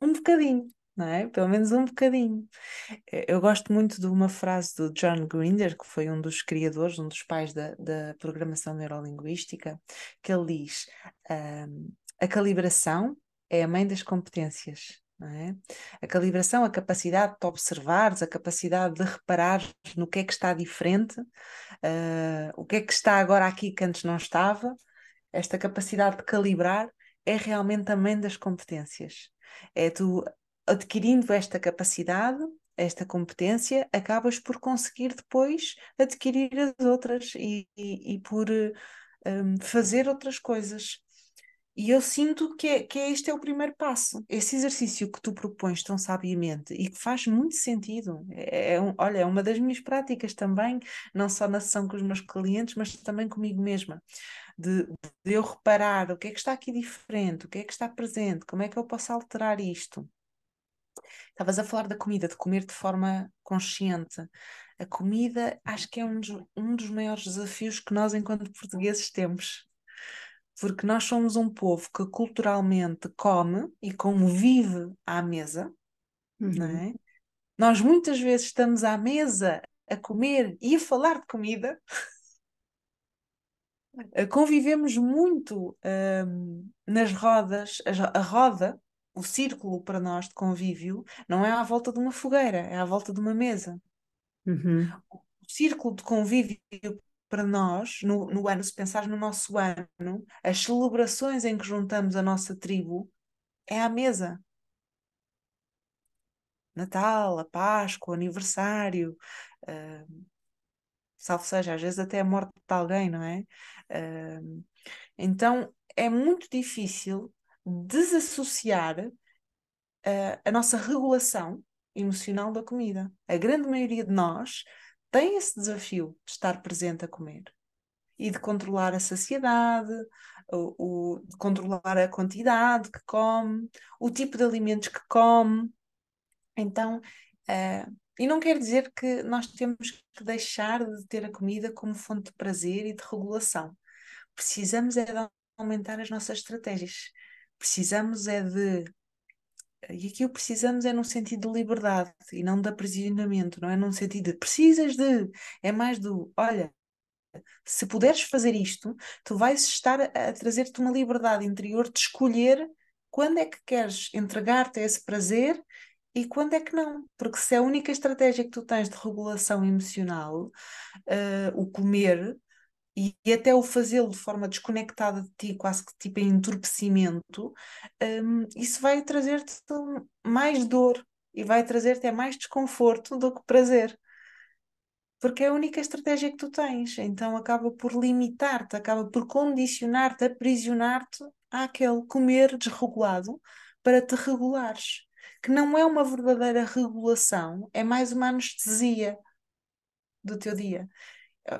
um bocadinho não é? Pelo menos um bocadinho. Eh, eu gosto muito de uma frase do John Grinder, que foi um dos criadores, um dos pais da, da programação neurolinguística, que ele diz: um, a calibração é a mãe das competências. É? A calibração, a capacidade de observares, a capacidade de reparar no que é que está diferente, uh, o que é que está agora aqui que antes não estava, esta capacidade de calibrar é realmente a mãe das competências. É tu adquirindo esta capacidade, esta competência, acabas por conseguir depois adquirir as outras e, e, e por um, fazer outras coisas. E eu sinto que, é, que é este é o primeiro passo. Esse exercício que tu propões tão sabiamente e que faz muito sentido. É, é um, olha, é uma das minhas práticas também, não só na sessão com os meus clientes, mas também comigo mesma. De, de eu reparar o que é que está aqui diferente, o que é que está presente, como é que eu posso alterar isto. Estavas a falar da comida, de comer de forma consciente. A comida acho que é um dos, um dos maiores desafios que nós, enquanto portugueses, temos porque nós somos um povo que culturalmente come e convive à mesa, uhum. não é? Nós muitas vezes estamos à mesa a comer e a falar de comida. Convivemos muito um, nas rodas, a, a roda, o círculo para nós de convívio, não é à volta de uma fogueira, é à volta de uma mesa. Uhum. O círculo de convívio para nós, no, no ano, se pensares no nosso ano, as celebrações em que juntamos a nossa tribo é à mesa. Natal, a Páscoa, o aniversário, uh, salvo seja, às vezes até a morte de alguém, não é? Uh, então é muito difícil desassociar uh, a nossa regulação emocional da comida. A grande maioria de nós tem esse desafio de estar presente a comer e de controlar a saciedade, o, o, de controlar a quantidade que come, o tipo de alimentos que come. Então, uh, e não quer dizer que nós temos que deixar de ter a comida como fonte de prazer e de regulação. Precisamos é de aumentar as nossas estratégias. Precisamos é de e aqui o precisamos é num sentido de liberdade e não de aprisionamento, não é num sentido de precisas de, é mais do, olha, se puderes fazer isto, tu vais estar a, trazer-te uma liberdade interior de escolher quando é que queres entregar-te a esse prazer e quando é que não. Porque se é a única estratégia que tu tens de regulação emocional, uh, o comer, e, e até o fazê-lo de forma desconectada de ti, quase que tipo em entorpecimento, um, isso vai trazer-te mais dor e vai trazer-te mais desconforto do que prazer. Porque é a única estratégia que tu tens, então acaba por limitar-te, acaba por condicionar-te, aprisionar-te àquele comer desregulado para te regulares. Que não é uma verdadeira regulação, é mais uma anestesia do teu dia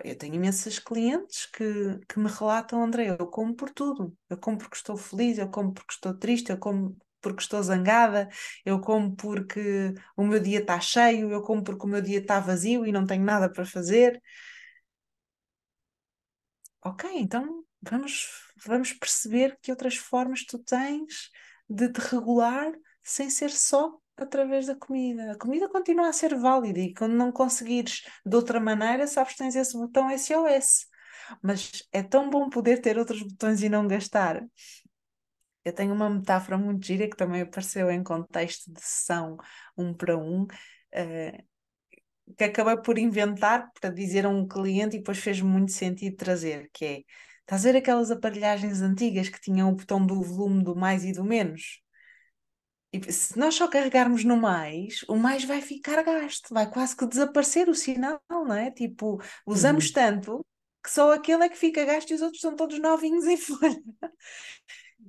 eu tenho imensas clientes que, que me relatam, André, eu como por tudo. Eu como porque estou feliz, eu como porque estou triste, eu como porque estou zangada, eu como porque o meu dia está cheio, eu como porque o meu dia está vazio e não tenho nada para fazer. Ok, então vamos, vamos perceber que outras formas tu tens de te regular sem ser só através da comida. A comida continua a ser válida e quando não conseguires de outra maneira, sabes que tens esse botão SOS. Mas é tão bom poder ter outros botões e não gastar. Eu tenho uma metáfora muito gira que também apareceu em contexto de sessão um para um, uh, que acabei por inventar para dizer a um cliente e depois fez muito sentido trazer, que é, estás a ver aquelas aparelhagens antigas que tinham o botão do volume do mais e do menos? E se nós só carregarmos no mais, o mais vai ficar gasto, vai quase que desaparecer o sinal, não é? Tipo, usamos uhum. tanto que só aquele é que fica gasto e os outros são todos novinhos em folha.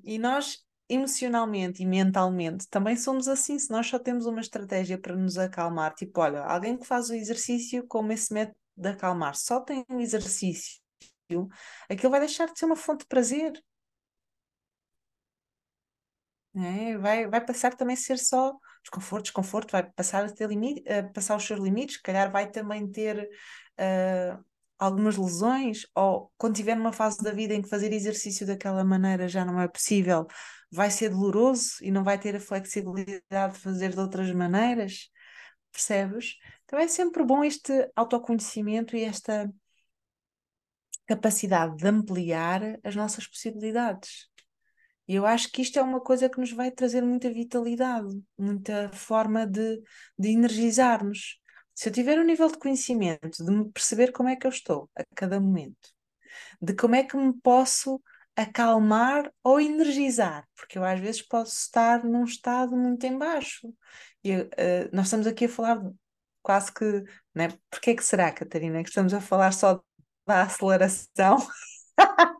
E nós, emocionalmente e mentalmente, também somos assim. Se nós só temos uma estratégia para nos acalmar, tipo, olha, alguém que faz o exercício como esse método de acalmar, só tem um exercício, aquilo vai deixar de ser uma fonte de prazer né? Vai, vai passar também a ser só desconforto, desconforto, vai passar a ter limite, passar os seus limites, se calhar vai também ter uh, algumas lesões, ou quando tiver numa fase da vida em que fazer exercício daquela maneira já não é possível, vai ser doloroso e não vai ter a flexibilidade de fazer de outras maneiras, percebes? Então é sempre bom este autoconhecimento e esta capacidade de ampliar as nossas possibilidades E eu acho que isto é uma coisa que nos vai trazer muita vitalidade, muita forma de, de energizar-nos. Se eu tiver um nível de conhecimento, de me perceber como é que eu estou a cada momento, de como é que me posso acalmar ou energizar, porque eu às vezes posso estar num estado muito em baixo. E, uh, nós estamos aqui a falar quase que, né? Porquê que será, Catarina, que estamos a falar só da aceleração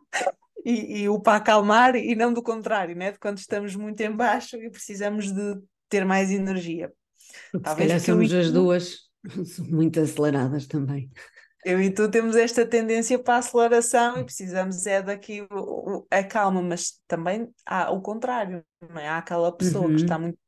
e, e, o para acalmar e não do contrário, né? De quando estamos muito em baixo e precisamos de ter mais energia. Porque Talvez se calhar somos as duas muito aceleradas também. Eu e tu temos esta tendência para a aceleração e precisamos é daqui a calma, mas também há o contrário, não é? Há aquela pessoa uhum. que está muito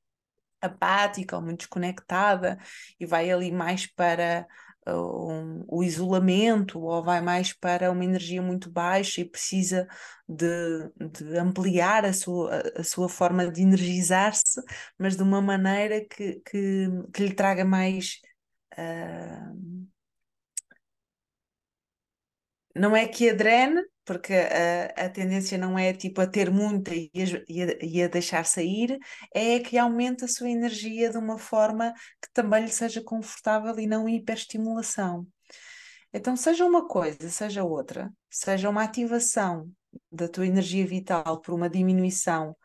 apática ou muito desconectada e vai ali mais para um, o isolamento ou vai mais para uma energia muito baixa e precisa de, de ampliar a sua, a sua forma de energizar-se, mas de uma maneira que, que, que lhe traga mais. Uh, não é que a drene, porque a, a tendência não é tipo a ter muita e a, e a, deixar sair, é que aumente a sua energia de uma forma que também lhe seja confortável e não hiperestimulação. Então, seja uma coisa, seja outra, seja uma ativação da tua energia vital por uma diminuição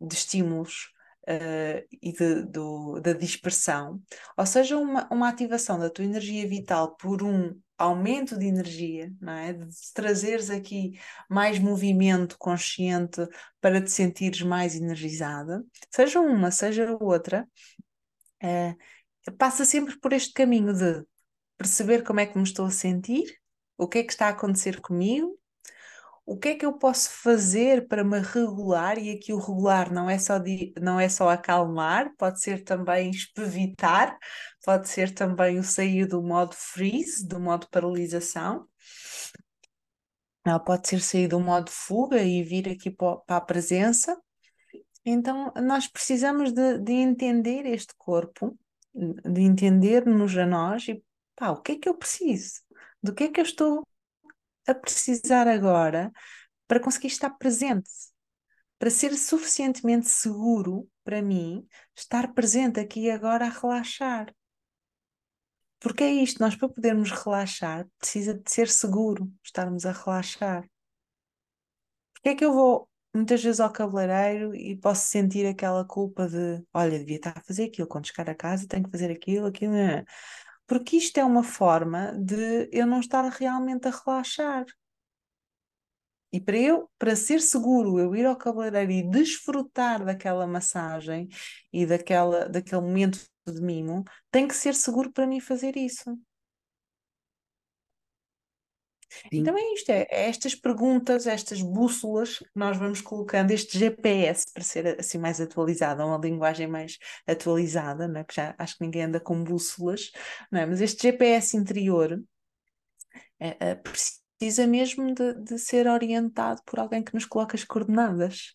de estímulos uh, e de, do, da dispersão, ou seja, uma, uma ativação da tua energia vital por um aumento de energia, não é? De trazeres aqui mais movimento consciente para te sentires mais energizada, seja uma, seja outra, é, passa sempre por este caminho de perceber como é que me estou a sentir, o que é que está a acontecer comigo, o que é que eu posso fazer para me regular? E aqui o regular não é só, de, não é só acalmar, pode ser também espevitar, pode ser também o sair do modo freeze, do modo paralisação. Ela pode ser sair do modo fuga e vir aqui para a presença. Então, nós precisamos de, de entender este corpo, de entender-nos a nós e pá, o que é que eu preciso? Do que é que eu estou a precisar agora para conseguir estar presente, para ser suficientemente seguro para mim estar presente aqui agora a relaxar. Porque é isto, nós para podermos relaxar precisa de ser seguro estarmos a relaxar. Porque é que eu vou muitas vezes ao cabeleireiro e posso sentir aquela culpa de olha, devia estar a fazer aquilo, quando chegar a casa tenho que fazer aquilo, aquilo. Porque isto é uma forma de eu não estar realmente a relaxar. E para eu, para ser seguro, eu ir ao cabeleireiro e desfrutar daquela massagem e daquela, daquele momento de mimo, tem que ser seguro para mim fazer isso. Sim. Então é isto, é, é, estas perguntas, estas bússolas que nós vamos colocando, este GPS para ser assim mais atualizado, uma linguagem mais atualizada, não é? que já acho que ninguém anda com bússolas, é? mas este GPS interior é, é, precisa mesmo de, de, ser orientado por alguém que nos coloque as coordenadas,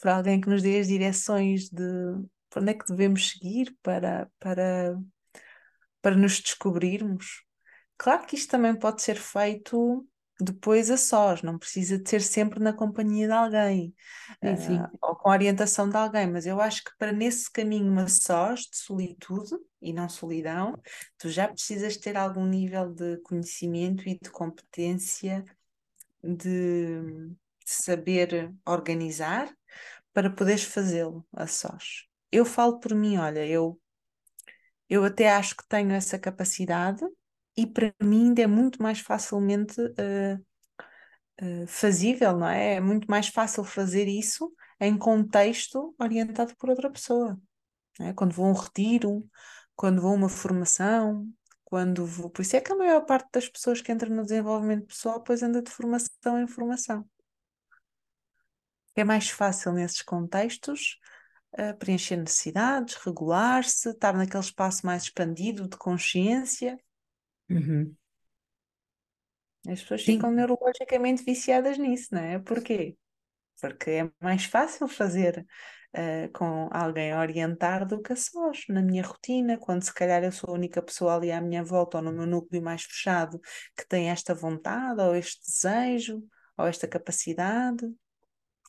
por alguém que nos dê as direções de para onde é que devemos seguir para, para, para nos descobrirmos. Claro que isto também pode ser feito depois a sós, não precisa de ser sempre na companhia de alguém sim, sim. Uh, ou com a orientação de alguém, mas eu acho que para nesse caminho a sós, de solitude e não solidão, tu já precisas ter algum nível de conhecimento e de competência de, de saber organizar para poderes fazê-lo a sós. Eu falo por mim, olha, eu, eu até acho que tenho essa capacidade e para mim ainda é muito mais facilmente uh, uh, fazível, não é? É muito mais fácil fazer isso em contexto orientado por outra pessoa. É? Quando vou a um retiro, quando vou a uma formação, quando vou. Por isso é que a maior parte das pessoas que entram no desenvolvimento pessoal depois anda de formação em formação. É mais fácil nesses contextos uh, preencher necessidades, regular-se, estar naquele espaço mais expandido de consciência Uhum. As pessoas ficam neurologicamente viciadas nisso, não é? Porquê? Porque é mais fácil fazer uh, com alguém orientar do que a sós, na minha rotina, quando se calhar eu sou a única pessoa ali à minha volta ou no meu núcleo mais fechado que tem esta vontade, ou este desejo, ou esta capacidade.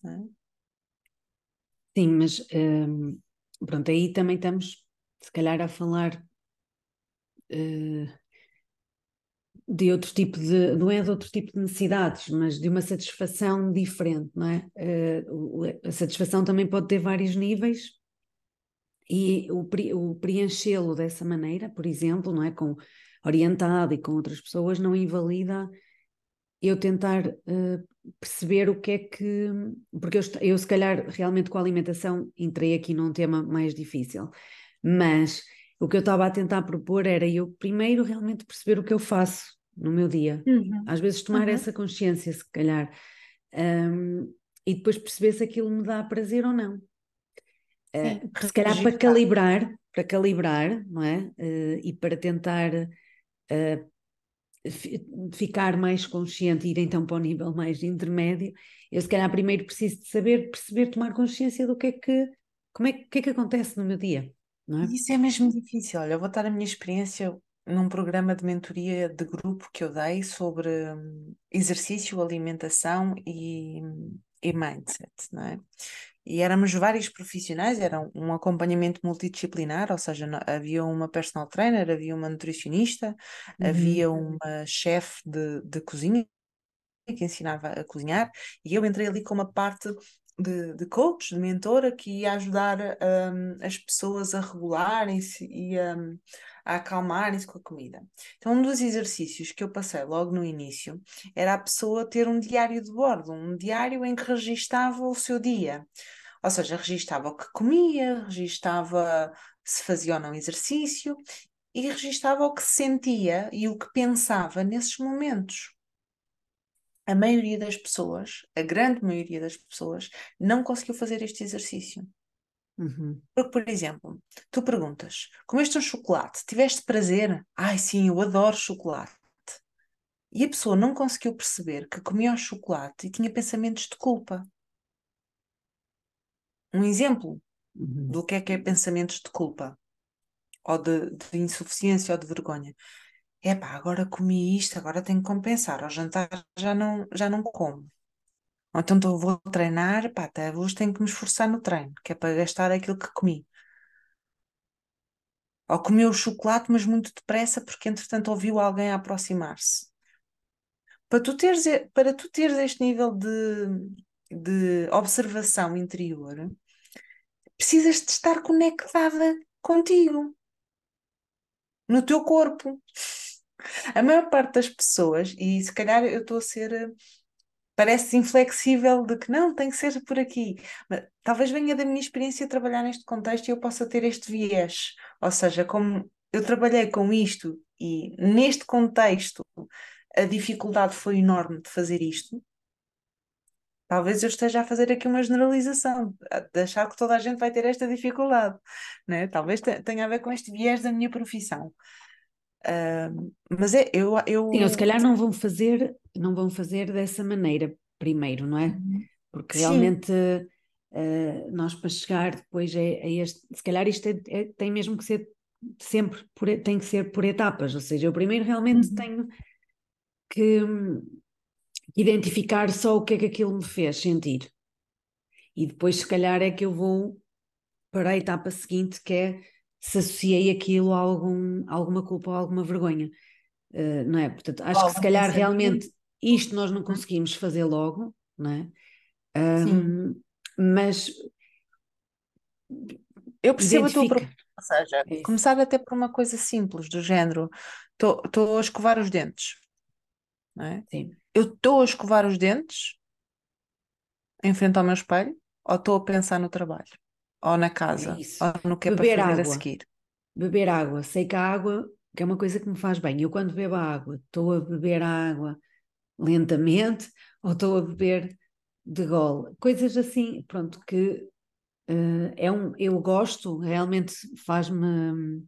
É? Sim, mas hum, pronto, aí também estamos, se calhar, a falar uh, de outro tipo de, não é de outro tipo de necessidades, mas de uma satisfação diferente, não é? Uh, a satisfação também pode ter vários níveis e o, o preenchê-lo dessa maneira, por exemplo, não é? Com orientado e com outras pessoas, não invalida eu tentar uh, perceber o que é que. Porque eu, eu, se calhar, realmente com a alimentação entrei aqui num tema mais difícil, mas o que eu estava a tentar propor era eu primeiro realmente perceber o que eu faço no meu dia. Uhum. Às vezes tomar uhum. essa consciência, se calhar. Um, e depois perceber se aquilo me dá prazer ou não. Uh, se calhar para calibrar, para calibrar, não é? Uh, e para tentar uh, ficar mais consciente e ir então para o nível mais intermédio, eu se calhar primeiro preciso de saber, perceber, tomar consciência do que é que, como é que, é que acontece no meu dia. Não é? Isso é mesmo difícil. Olha, eu vou dar a minha experiência num programa de mentoria de grupo que eu dei sobre hum, exercício, alimentação e, e mindset, não é? E éramos vários profissionais, era um acompanhamento multidisciplinar, ou seja, havia uma personal trainer, havia uma nutricionista, uhum. havia uma chefe de, de cozinha que ensinava a cozinhar, e eu entrei ali com uma parte de, de coach, de mentora, que ia ajudar um, as pessoas a regularem-se e um, a acalmarem-se com a comida. Então, um dos exercícios que eu passei logo no início era a pessoa ter um diário de bordo, um diário em que registava o seu dia. Ou seja, registava o que comia, registava se fazia ou não exercício e registava o que sentia e o que pensava nesses momentos. A maioria das pessoas, a grande maioria das pessoas, não conseguiu fazer este exercício. Uhum. Porque, por exemplo, tu perguntas: comeste um chocolate? Tiveste prazer? Ai, sim, eu adoro chocolate. E a pessoa não conseguiu perceber que comia o chocolate e tinha pensamentos de culpa. Um exemplo uhum. do que é que é pensamentos de culpa, ou de, de insuficiência ou de vergonha. É pá, agora comi isto, agora tenho que compensar. Ao jantar já não, já não como. Ou então tô, vou treinar, pá, até hoje tenho que me esforçar no treino, que é para gastar aquilo que comi. Ou comeu o chocolate, mas muito depressa, porque entretanto ouviu alguém aproximar-se. Para tu teres, para tu teres este nível de, de observação interior, precisas de estar conectada contigo, no teu corpo. A maior parte das pessoas, e se calhar eu estou a ser parece inflexível de que não, tem que ser por aqui. Mas, talvez venha da minha experiência trabalhar neste contexto e eu possa ter este viés. Ou seja, como eu trabalhei com isto e neste contexto a dificuldade foi enorme de fazer isto, talvez eu esteja a fazer aqui uma generalização, de achar que toda a gente vai ter esta dificuldade. Né? Talvez tenha a ver com este viés da minha profissão. Uh, mas é, eu, eu... Sim, ou se calhar não vão fazer, não vão fazer dessa maneira primeiro, não é? Uhum. Porque realmente uh, nós para chegar depois a, a, este, se calhar isto é, é, tem mesmo que ser sempre por, tem que ser por etapas, ou seja, eu primeiro realmente uhum. tenho que identificar só o que é que aquilo me fez sentir. E depois, se calhar, é que eu vou para a etapa seguinte, que é se associei aquilo a algum, alguma culpa ou alguma vergonha. Uh, não é? Portanto, acho que se calhar realmente isto nós não conseguimos fazer logo, não é? Um, mas eu percebo identifica. a tua ou seja, é começar até por uma coisa simples, do género, estou a escovar os dentes, não é? Sim. Eu estou a escovar os dentes em frente ao meu espelho ou estou a pensar no trabalho? Ou na casa, é ou no que é Beber para fazer água. a seguir. Beber água, sei que a água que é uma coisa que me faz bem. Eu quando bebo água, estou a beber a água lentamente ou estou a beber de gole. Coisas assim, pronto, que uh, é um, eu gosto, realmente faz-me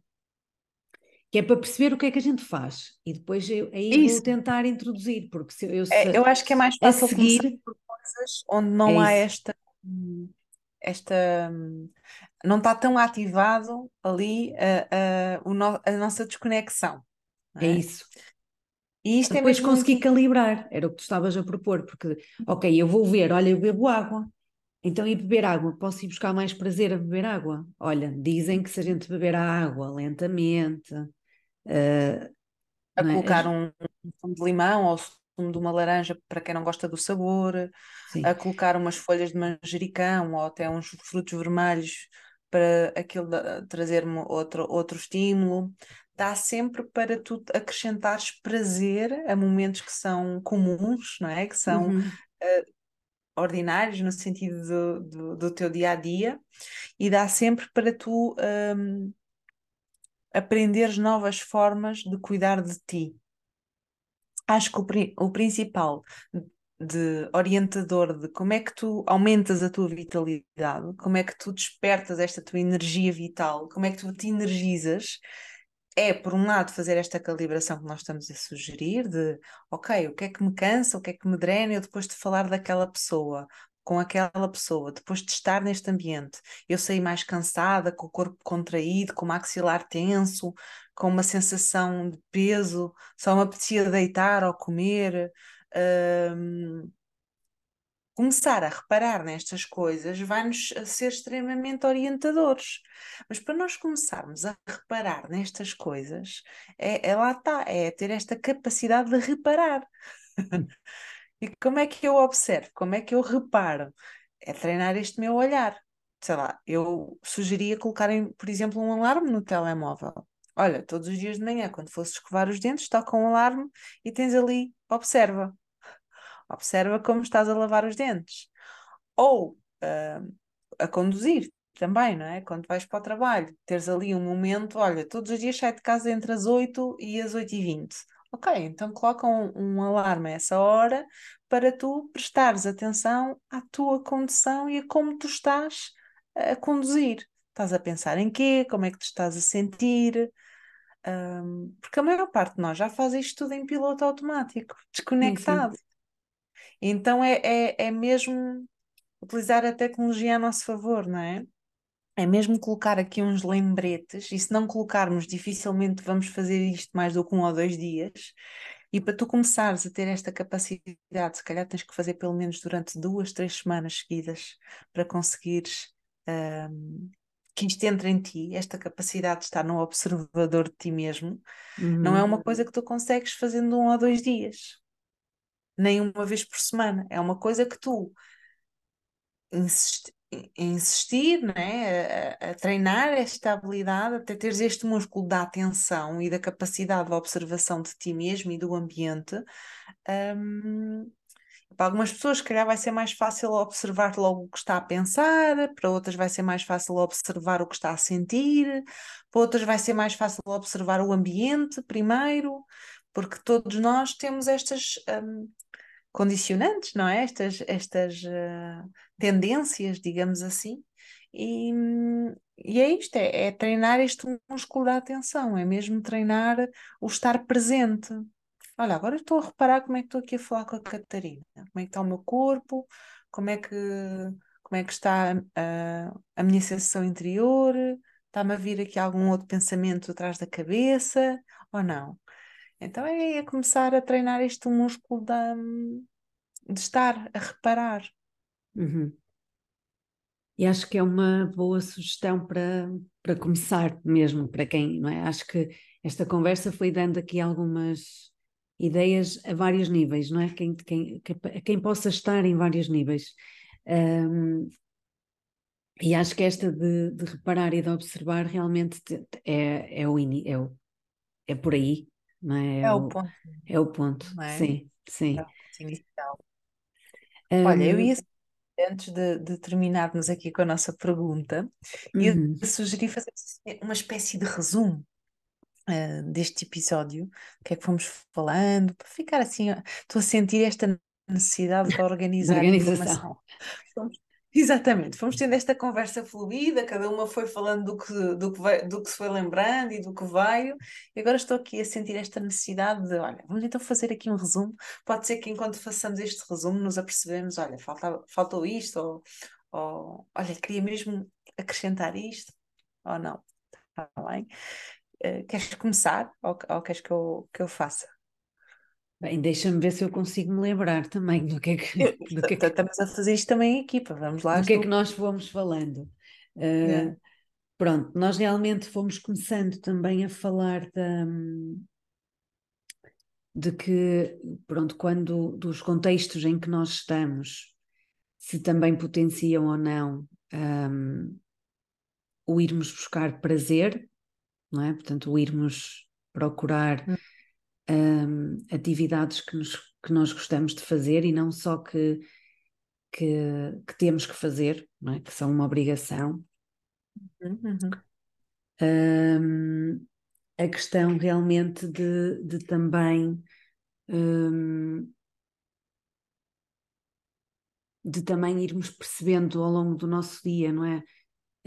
que é para perceber o que é que a gente faz e depois eu, aí Isso. vou tentar introduzir, porque se eu, se, é, eu acho que é mais fácil seguir por coisas onde não é há esta esta não está tão ativado ali a, a, no, a nossa desconexão. É? é? isso. E isto é Depois é consegui calibrar, era o que tu estavas a propor, porque, ok, eu vou ver, olha, eu bebo água, Então, e beber água? Posso ir buscar mais prazer a beber água? Olha, dizem que se a gente beber a água lentamente, uh, a é? colocar um, um sumo de limão ou sumo de uma laranja para quem não gosta do sabor, Sim. a colocar umas folhas de manjericão ou até uns frutos vermelhos para aquilo trazer-me outro, outro estímulo. Dá sempre para tu acrescentares prazer a momentos que são comuns, não é? Que são uhum. uh, ordinários no sentido do, do, do, teu dia a dia, e dá sempre para tu um, aprenderes novas formas de cuidar de ti. Acho que o, o principal de orientador de como é que tu aumentas a tua vitalidade, como é que tu despertas esta tua energia vital, como é que tu te energizas, é, por um lado, fazer esta calibração que nós estamos a sugerir, de ok, o que é que me cansa, o que é que me drena, eu depois de falar daquela pessoa, com aquela pessoa, depois de estar neste ambiente, eu saí mais cansada, com o corpo contraído, com o maxilar tenso, com uma sensação de peso, só me apetecia deitar ou comer. Um, começar a reparar nestas coisas vai-nos ser extremamente orientadores. Mas para nós começarmos a reparar nestas coisas, é, é lá está, é ter esta capacidade de reparar. E como é que eu observo? Como é que eu reparo? É treinar este meu olhar. Sei lá, eu sugeria colocarem, por exemplo, um alarme no telemóvel. Olha, todos os dias de manhã, quando fosses escovar os dentes, toca um alarme e tens ali, observa. Observa como estás a lavar os dentes. Ou uh, a conduzir também, não é? Quando vais para o trabalho, teres ali um momento, olha, todos os dias sai de casa entre as 8 e as 8 e 20 Ok, então coloca um, um alarme a essa hora para tu prestares atenção à tua condução e a como tu estás a conduzir. Estás a pensar em quê? Como é que tu estás a sentir? Um, porque a maior parte de nós já faz isto tudo em piloto automático, desconectado. Sim, sim. Então é, é, é mesmo utilizar a tecnologia a nosso favor, não é? É mesmo colocar aqui uns lembretes, e se não colocarmos, dificilmente vamos fazer isto mais do que um ou dois dias. E para tu começares a ter esta capacidade, se calhar tens que fazer pelo menos durante duas, três semanas seguidas para conseguires um, que isto entre em ti, esta capacidade de estar no observador de ti mesmo, uhum. não é uma coisa que tu consegues fazendo um ou dois dias, nem uma vez por semana. É uma coisa que tu insistir, né? A, a, treinar esta habilidade, até teres este músculo da atenção e da capacidade de observação de ti mesmo e do ambiente. Um, para algumas pessoas, se calhar, vai ser mais fácil observar logo o que está a pensar, para outras, vai ser mais fácil observar o que está a sentir, para outras, vai ser mais fácil observar o ambiente primeiro, porque todos nós temos estas. Um, condicionantes, não é? Estas, estas uh, tendências, digamos assim. E, e é isto, é, é, treinar este músculo da atenção, é mesmo treinar o estar presente. Olha, agora estou a reparar como é que estou aqui a falar com a Catarina, como é que está o meu corpo, como é que, como é que está a, a minha sensação interior, está-me a vir aqui algum outro pensamento atrás da cabeça ou não? Então é, é começar a treinar este músculo da, de estar a reparar. Uhum. E acho que é uma boa sugestão para, para começar mesmo, para quem, não é? Acho que esta conversa foi dando aqui algumas ideias a vários níveis, não é? Quem, quem, quem possa estar em vários níveis. Um, e acho que esta de, de, reparar e de observar realmente é, é, o, é, o, é por aí, não é? É, é o, o, ponto. É o ponto, é? sim, sim. É inicial. Um... Olha, eu ia antes de, de, terminarmos aqui com a nossa pergunta, uhum. eu sugeri fazer uma espécie de resumo uh, deste episódio, o que é que fomos falando, para ficar assim, estou a sentir esta necessidade de organizar a informação. Exatamente, fomos tendo esta conversa fluida, cada uma foi falando do que, do, que do que se foi lembrando e do que veio, e agora estou aqui a sentir esta necessidade de, olha, vamos então fazer aqui um resumo. Pode ser que enquanto façamos este resumo nos apercebemos, olha, faltou isto, ou, ou olha, queria mesmo acrescentar isto, ou não. Está bem? Uh, queres começar ou, ou queres que eu, que eu faça? Bem, deixa-me ver se eu consigo me lembrar também do que é que, do que, é que, Estamos a fazer isto também em equipa, vamos lá. do que é que nós fomos falando. Uh, Yeah. Pronto, nós realmente fomos começando também a falar da, de que, pronto, quando dos contextos em que nós estamos, se também potenciam ou não um, o irmos buscar prazer, não é? Portanto, o irmos procurar um, atividades que, nos, que nós gostamos de fazer e não só que, que, que temos que fazer, é? Que são uma obrigação. Uhum. Um, a questão realmente de, de também um, de também irmos percebendo ao longo do nosso dia, não é?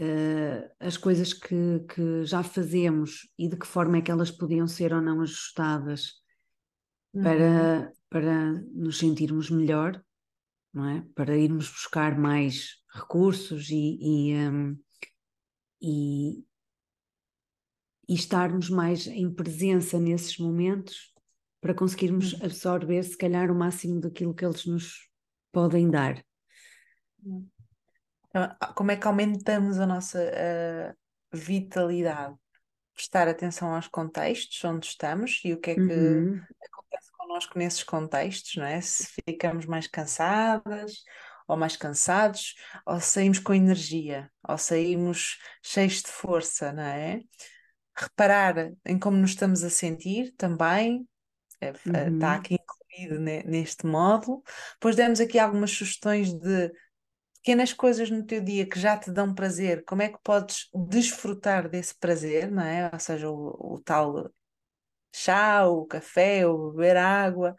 Uh, as coisas que, que já fazemos e de que forma é que elas podiam ser ou não ajustadas Uhum. para, para nos sentirmos melhor, não é? Para irmos buscar mais recursos e, e, um, e, e estarmos mais em presença nesses momentos para conseguirmos Uhum. absorver, se calhar, o máximo daquilo que eles nos podem dar. Então, como é que aumentamos a nossa uh, vitalidade? Prestar atenção aos contextos onde estamos e o que é que Uhum. acontece connosco nesses contextos, não é? Se ficamos mais cansadas ou mais cansados, ou saímos com energia, ou saímos cheios de força, não é? Reparar em como nos estamos a sentir também, é, Uhum. está aqui incluído ne- neste módulo. Depois demos aqui algumas sugestões de pequenas coisas no teu dia que já te dão prazer, como é que podes desfrutar desse prazer, não é? Ou seja, o, o tal chá, o café, o beber água,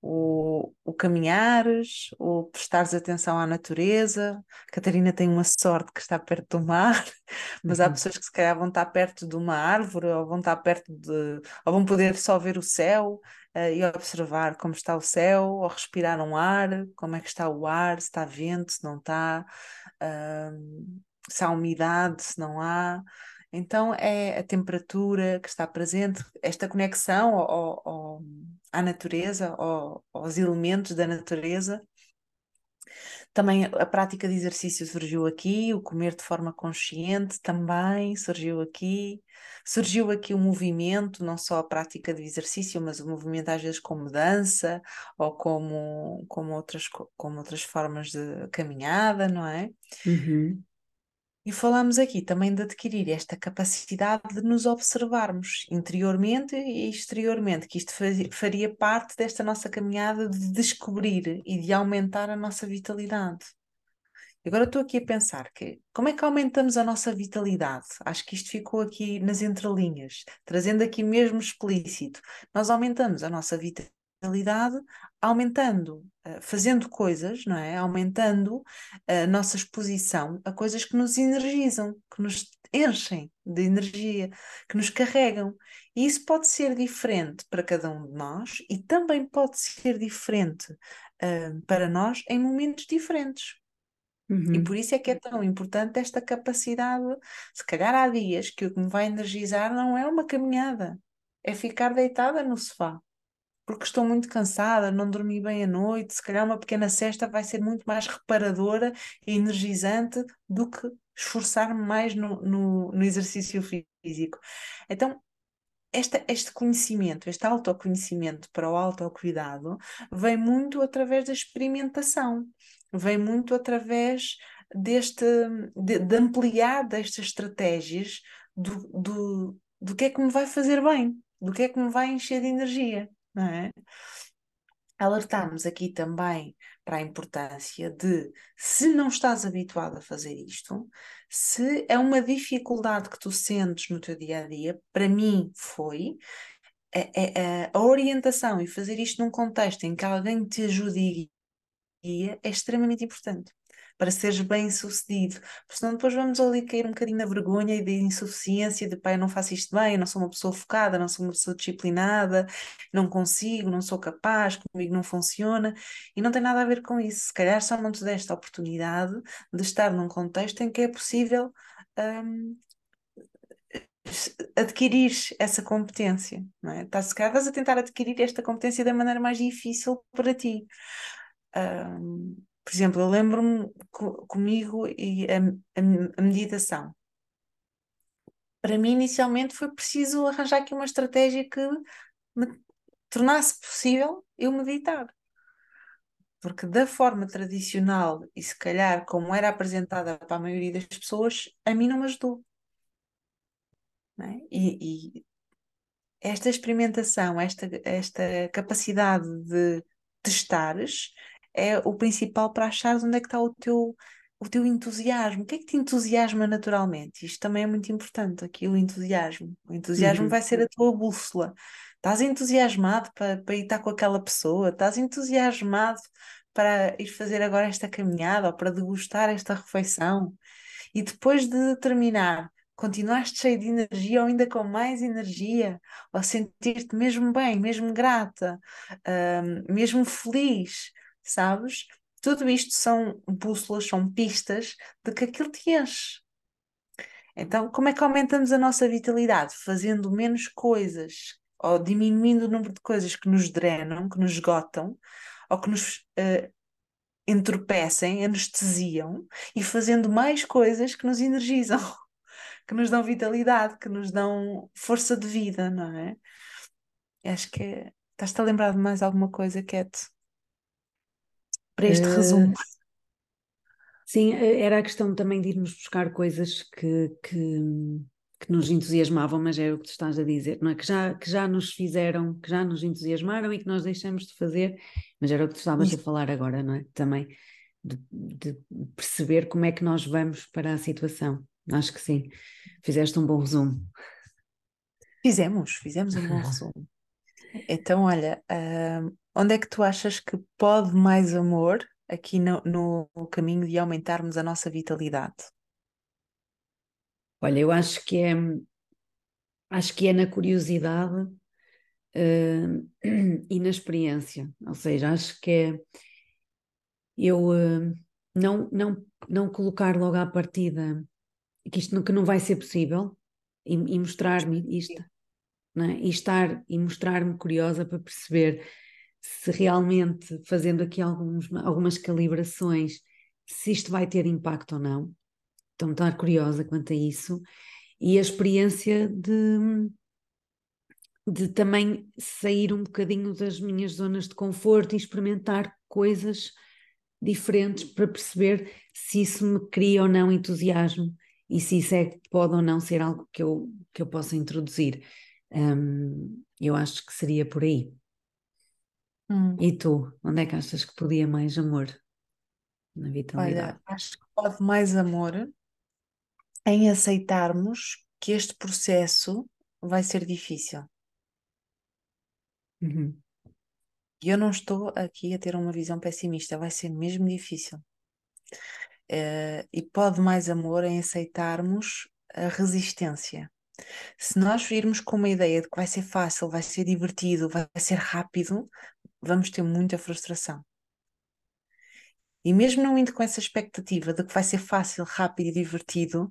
o, o caminhares, o prestares atenção à natureza. A Catarina tem uma sorte que está perto do mar, mas há Uhum. pessoas que se calhar vão estar perto de uma árvore ou vão estar perto de. ou vão poder só ver o céu uh, e observar como está o céu, ou respirar um ar, como é que está o ar, se está vento, se não está, uh, se há umidade, se não há. Então é a temperatura que está presente, esta conexão ao, ao, à natureza, ao, aos elementos da natureza. Também a prática de exercício surgiu aqui, o comer de forma consciente também surgiu aqui. Surgiu aqui o movimento, não só a prática de exercício, mas o movimento às vezes como dança ou como, como, outras, como outras formas de caminhada, não é? Uhum. E falamos aqui também de adquirir esta capacidade de nos observarmos interiormente e exteriormente, que isto faria parte desta nossa caminhada de descobrir e de aumentar a nossa vitalidade. Agora estou aqui a pensar que como é que aumentamos a nossa vitalidade? Acho que isto ficou aqui nas entrelinhas, trazendo aqui mesmo explícito. Nós aumentamos a nossa vitalidade aumentando, fazendo coisas, não é? Aumentando a nossa exposição a coisas que nos energizam, que nos enchem de energia, que nos carregam. E isso pode ser diferente para cada um de nós e também pode ser diferente uh, para nós em momentos diferentes. Uhum. E por isso é que é tão importante esta capacidade. Se calhar há dias que o que me vai energizar não é uma caminhada, é ficar deitada no sofá. Porque estou muito cansada, não dormi bem à noite, se calhar uma pequena cesta vai ser muito mais reparadora e energizante do que esforçar-me mais no, no, no exercício físico. Então, esta, este conhecimento, este autoconhecimento para o autocuidado, vem muito através da experimentação, vem muito através deste, de, de ampliar destas estratégias do, do, do que é que me vai fazer bem, do que é que me vai encher de energia, não é? Alertamos aqui também para a importância de, se não estás habituado a fazer isto, se é uma dificuldade que tu sentes no teu dia a dia, para mim foi, a, a, a orientação e fazer isto num contexto em que alguém te ajude e guia é extremamente importante para seres bem sucedido, porque senão depois vamos ali cair um bocadinho na vergonha e da insuficiência de pai, eu não faço isto bem, eu não sou uma pessoa focada, não sou uma pessoa disciplinada, não consigo, não sou capaz, comigo não funciona, e não tem nada a ver com isso. Se calhar só não te deste a oportunidade de estar num contexto em que é possível um, adquirir essa competência, não é? Estás, estás a tentar adquirir esta competência da maneira mais difícil para ti. Um, por exemplo, eu lembro-me co comigo e a, a, a, meditação. Para mim, inicialmente, foi preciso arranjar aqui uma estratégia que me tornasse possível eu meditar. Porque da forma tradicional e se calhar como era apresentada para a maioria das pessoas, a mim não me ajudou. Não é? e, e esta experimentação, esta, esta capacidade de testares é o principal para achares onde é que está o teu, o teu entusiasmo. O que é que te entusiasma naturalmente? Isto também é muito importante, aqui o entusiasmo. O entusiasmo uhum. vai ser a tua bússola. Estás entusiasmado para, para ir estar com aquela pessoa? Estás entusiasmado para ir fazer agora esta caminhada ou para degustar esta refeição? E depois de terminar, continuaste cheio de energia ou ainda com mais energia, ou sentir-te mesmo bem, mesmo grata, uh, mesmo feliz, sabes? Tudo isto são bússolas, são pistas de que aquilo te enche. Então, como é que aumentamos a nossa vitalidade? Fazendo menos coisas ou diminuindo o número de coisas que nos drenam, que nos esgotam ou que nos uh, entorpecem, anestesiam e fazendo mais coisas que nos energizam. que nos dão vitalidade, que nos dão força de vida, não é? Acho que é... estás-te a lembrar de mais alguma coisa, Cat? Para este uh, resumo. Sim, eh, era a questão também de irmos buscar coisas que, que, que nos entusiasmavam, mas é o que tu estás a dizer, não é? Que já, que já nos fizeram, que já nos entusiasmaram e que nós deixamos de fazer, mas era o que tu estavas Isso. a falar agora, não é? Também de, de perceber como é que nós vamos para a situação. Acho que sim. Fizeste um bom resumo. Fizemos, fizemos um bom resumo. Então, olha, uh, onde é que tu achas que pode mais amor aqui no, no caminho de aumentarmos a nossa vitalidade? Olha, eu acho que é acho que é na curiosidade uh, e na experiência. Ou seja, acho que é eu uh, não, não, não colocar logo à partida que isto não, que não vai ser possível e, e mostrar-me isto, é? e estar e mostrar-me curiosa para perceber se realmente fazendo aqui alguns, algumas calibrações, se isto vai ter impacto ou não. Então, estar curiosa quanto a isso e a experiência de, de também sair um bocadinho das minhas zonas de conforto e experimentar coisas diferentes para perceber se isso me cria ou não entusiasmo e se isso é, pode ou não ser algo que eu, que eu possa introduzir. Um, eu acho que seria por aí. Hum. E tu, onde é que achas que podia mais amor na vitalidade? Olha, acho que pode mais amor em aceitarmos que este processo vai ser difícil. Uhum. E eu não estou aqui a ter uma visão pessimista, vai ser mesmo difícil. Uh, e pode mais amor em aceitarmos a resistência. Se nós virmos com uma ideia de que vai ser fácil, vai ser divertido, vai ser rápido, vamos ter muita frustração. E mesmo não indo com essa expectativa de que vai ser fácil, rápido e divertido,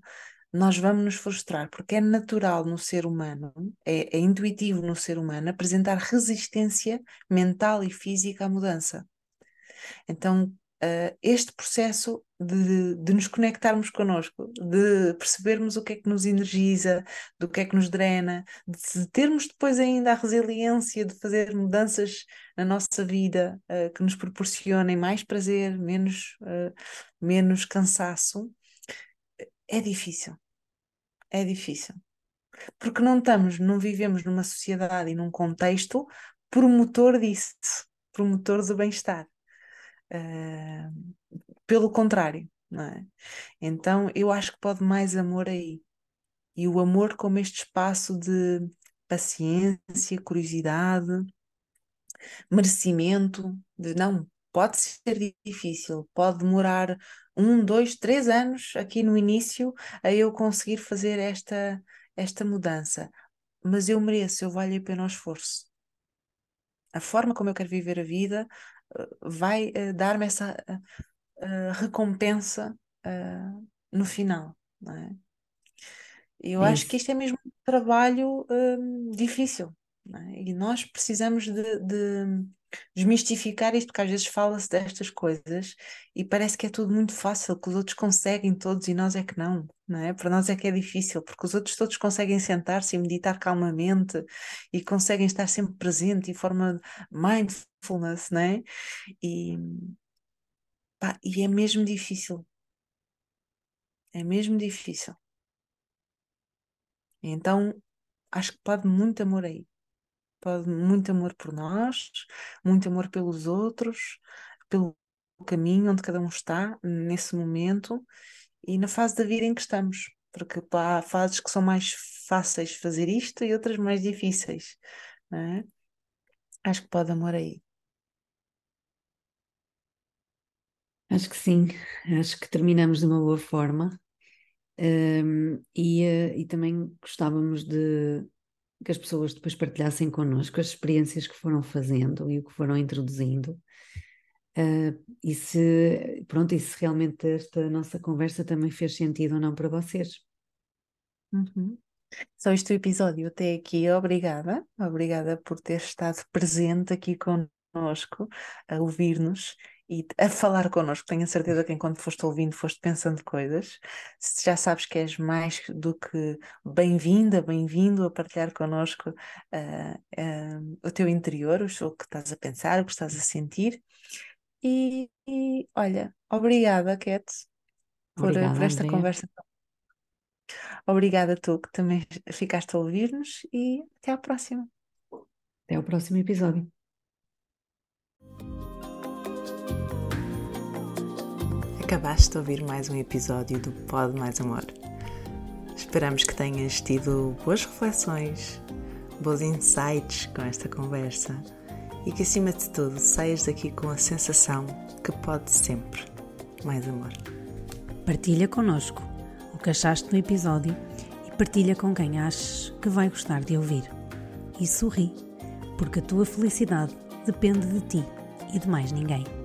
nós vamos nos frustrar, porque é natural no ser humano, é, é intuitivo no ser humano apresentar resistência mental e física à mudança. Então, uh, este processo de, de, nos conectarmos connosco, de percebermos o que é que nos energiza, do que é que nos drena, de termos depois ainda a resiliência de fazer mudanças na nossa vida uh, que nos proporcionem mais prazer, menos, uh, menos cansaço, é difícil. É difícil. Porque não estamos, não vivemos numa sociedade e num contexto promotor disso, promotor do bem-estar. Uh, pelo contrário, não é? Então eu acho que pode mais amor aí. E o amor como este espaço de paciência, curiosidade, merecimento, de não, pode ser difícil, pode demorar um, dois, três anos aqui no início a eu conseguir fazer esta, esta mudança. Mas eu mereço, eu valho a pena o esforço. A forma como eu quero viver a vida vai uh, dar-me essa uh, recompensa no final. É? Eu É acho isso. que isto é mesmo um trabalho hum, difícil, não é? E nós precisamos de, de desmistificar isto, porque às vezes fala-se destas coisas e parece que é tudo muito fácil, que os outros conseguem todos e nós é que não, não é? Para nós é que é difícil, porque os outros todos conseguem sentar-se e meditar calmamente e conseguem estar sempre presente em forma mindfulness, não é? E, pá, e é mesmo difícil. É mesmo difícil. Então, acho que pode muito amor aí. Pode muito amor por nós, muito amor pelos outros, pelo caminho onde cada um está nesse momento e na fase da vida em que estamos. Porque há fases que são mais fáceis fazer isto e outras mais difíceis. é? Acho que pode amor aí. Acho que sim, acho que terminamos de uma boa forma. Um, e, uh, e também gostávamos de que as pessoas depois partilhassem connosco as experiências que foram fazendo e o que foram introduzindo. Uh, e se pronto, e se realmente esta nossa conversa também fez sentido ou não para vocês. Uhum. Só este episódio até aqui, obrigada, obrigada por ter estado presente aqui connosco, a ouvir-nos e a falar connosco. Tenho a certeza que enquanto foste ouvindo, foste pensando coisas. Se já sabes que és mais do que bem-vinda, bem-vindo a partilhar connosco uh, uh, o teu interior, o que estás a pensar, o que estás a sentir. E, e olha, obrigada, Cat, por, por esta Andrea. conversa. Obrigada tu que também ficaste a ouvir-nos e até à próxima. Até ao próximo episódio. Acabaste de ouvir mais um episódio do Pod Mais Amor. Esperamos que tenhas tido boas reflexões, bons insights com esta conversa e que, acima de tudo, saias daqui com a sensação que pode sempre mais amor. Partilha connosco o que achaste no episódio e partilha com quem achas que vai gostar de ouvir. E sorri, porque a tua felicidade depende de ti e de mais ninguém.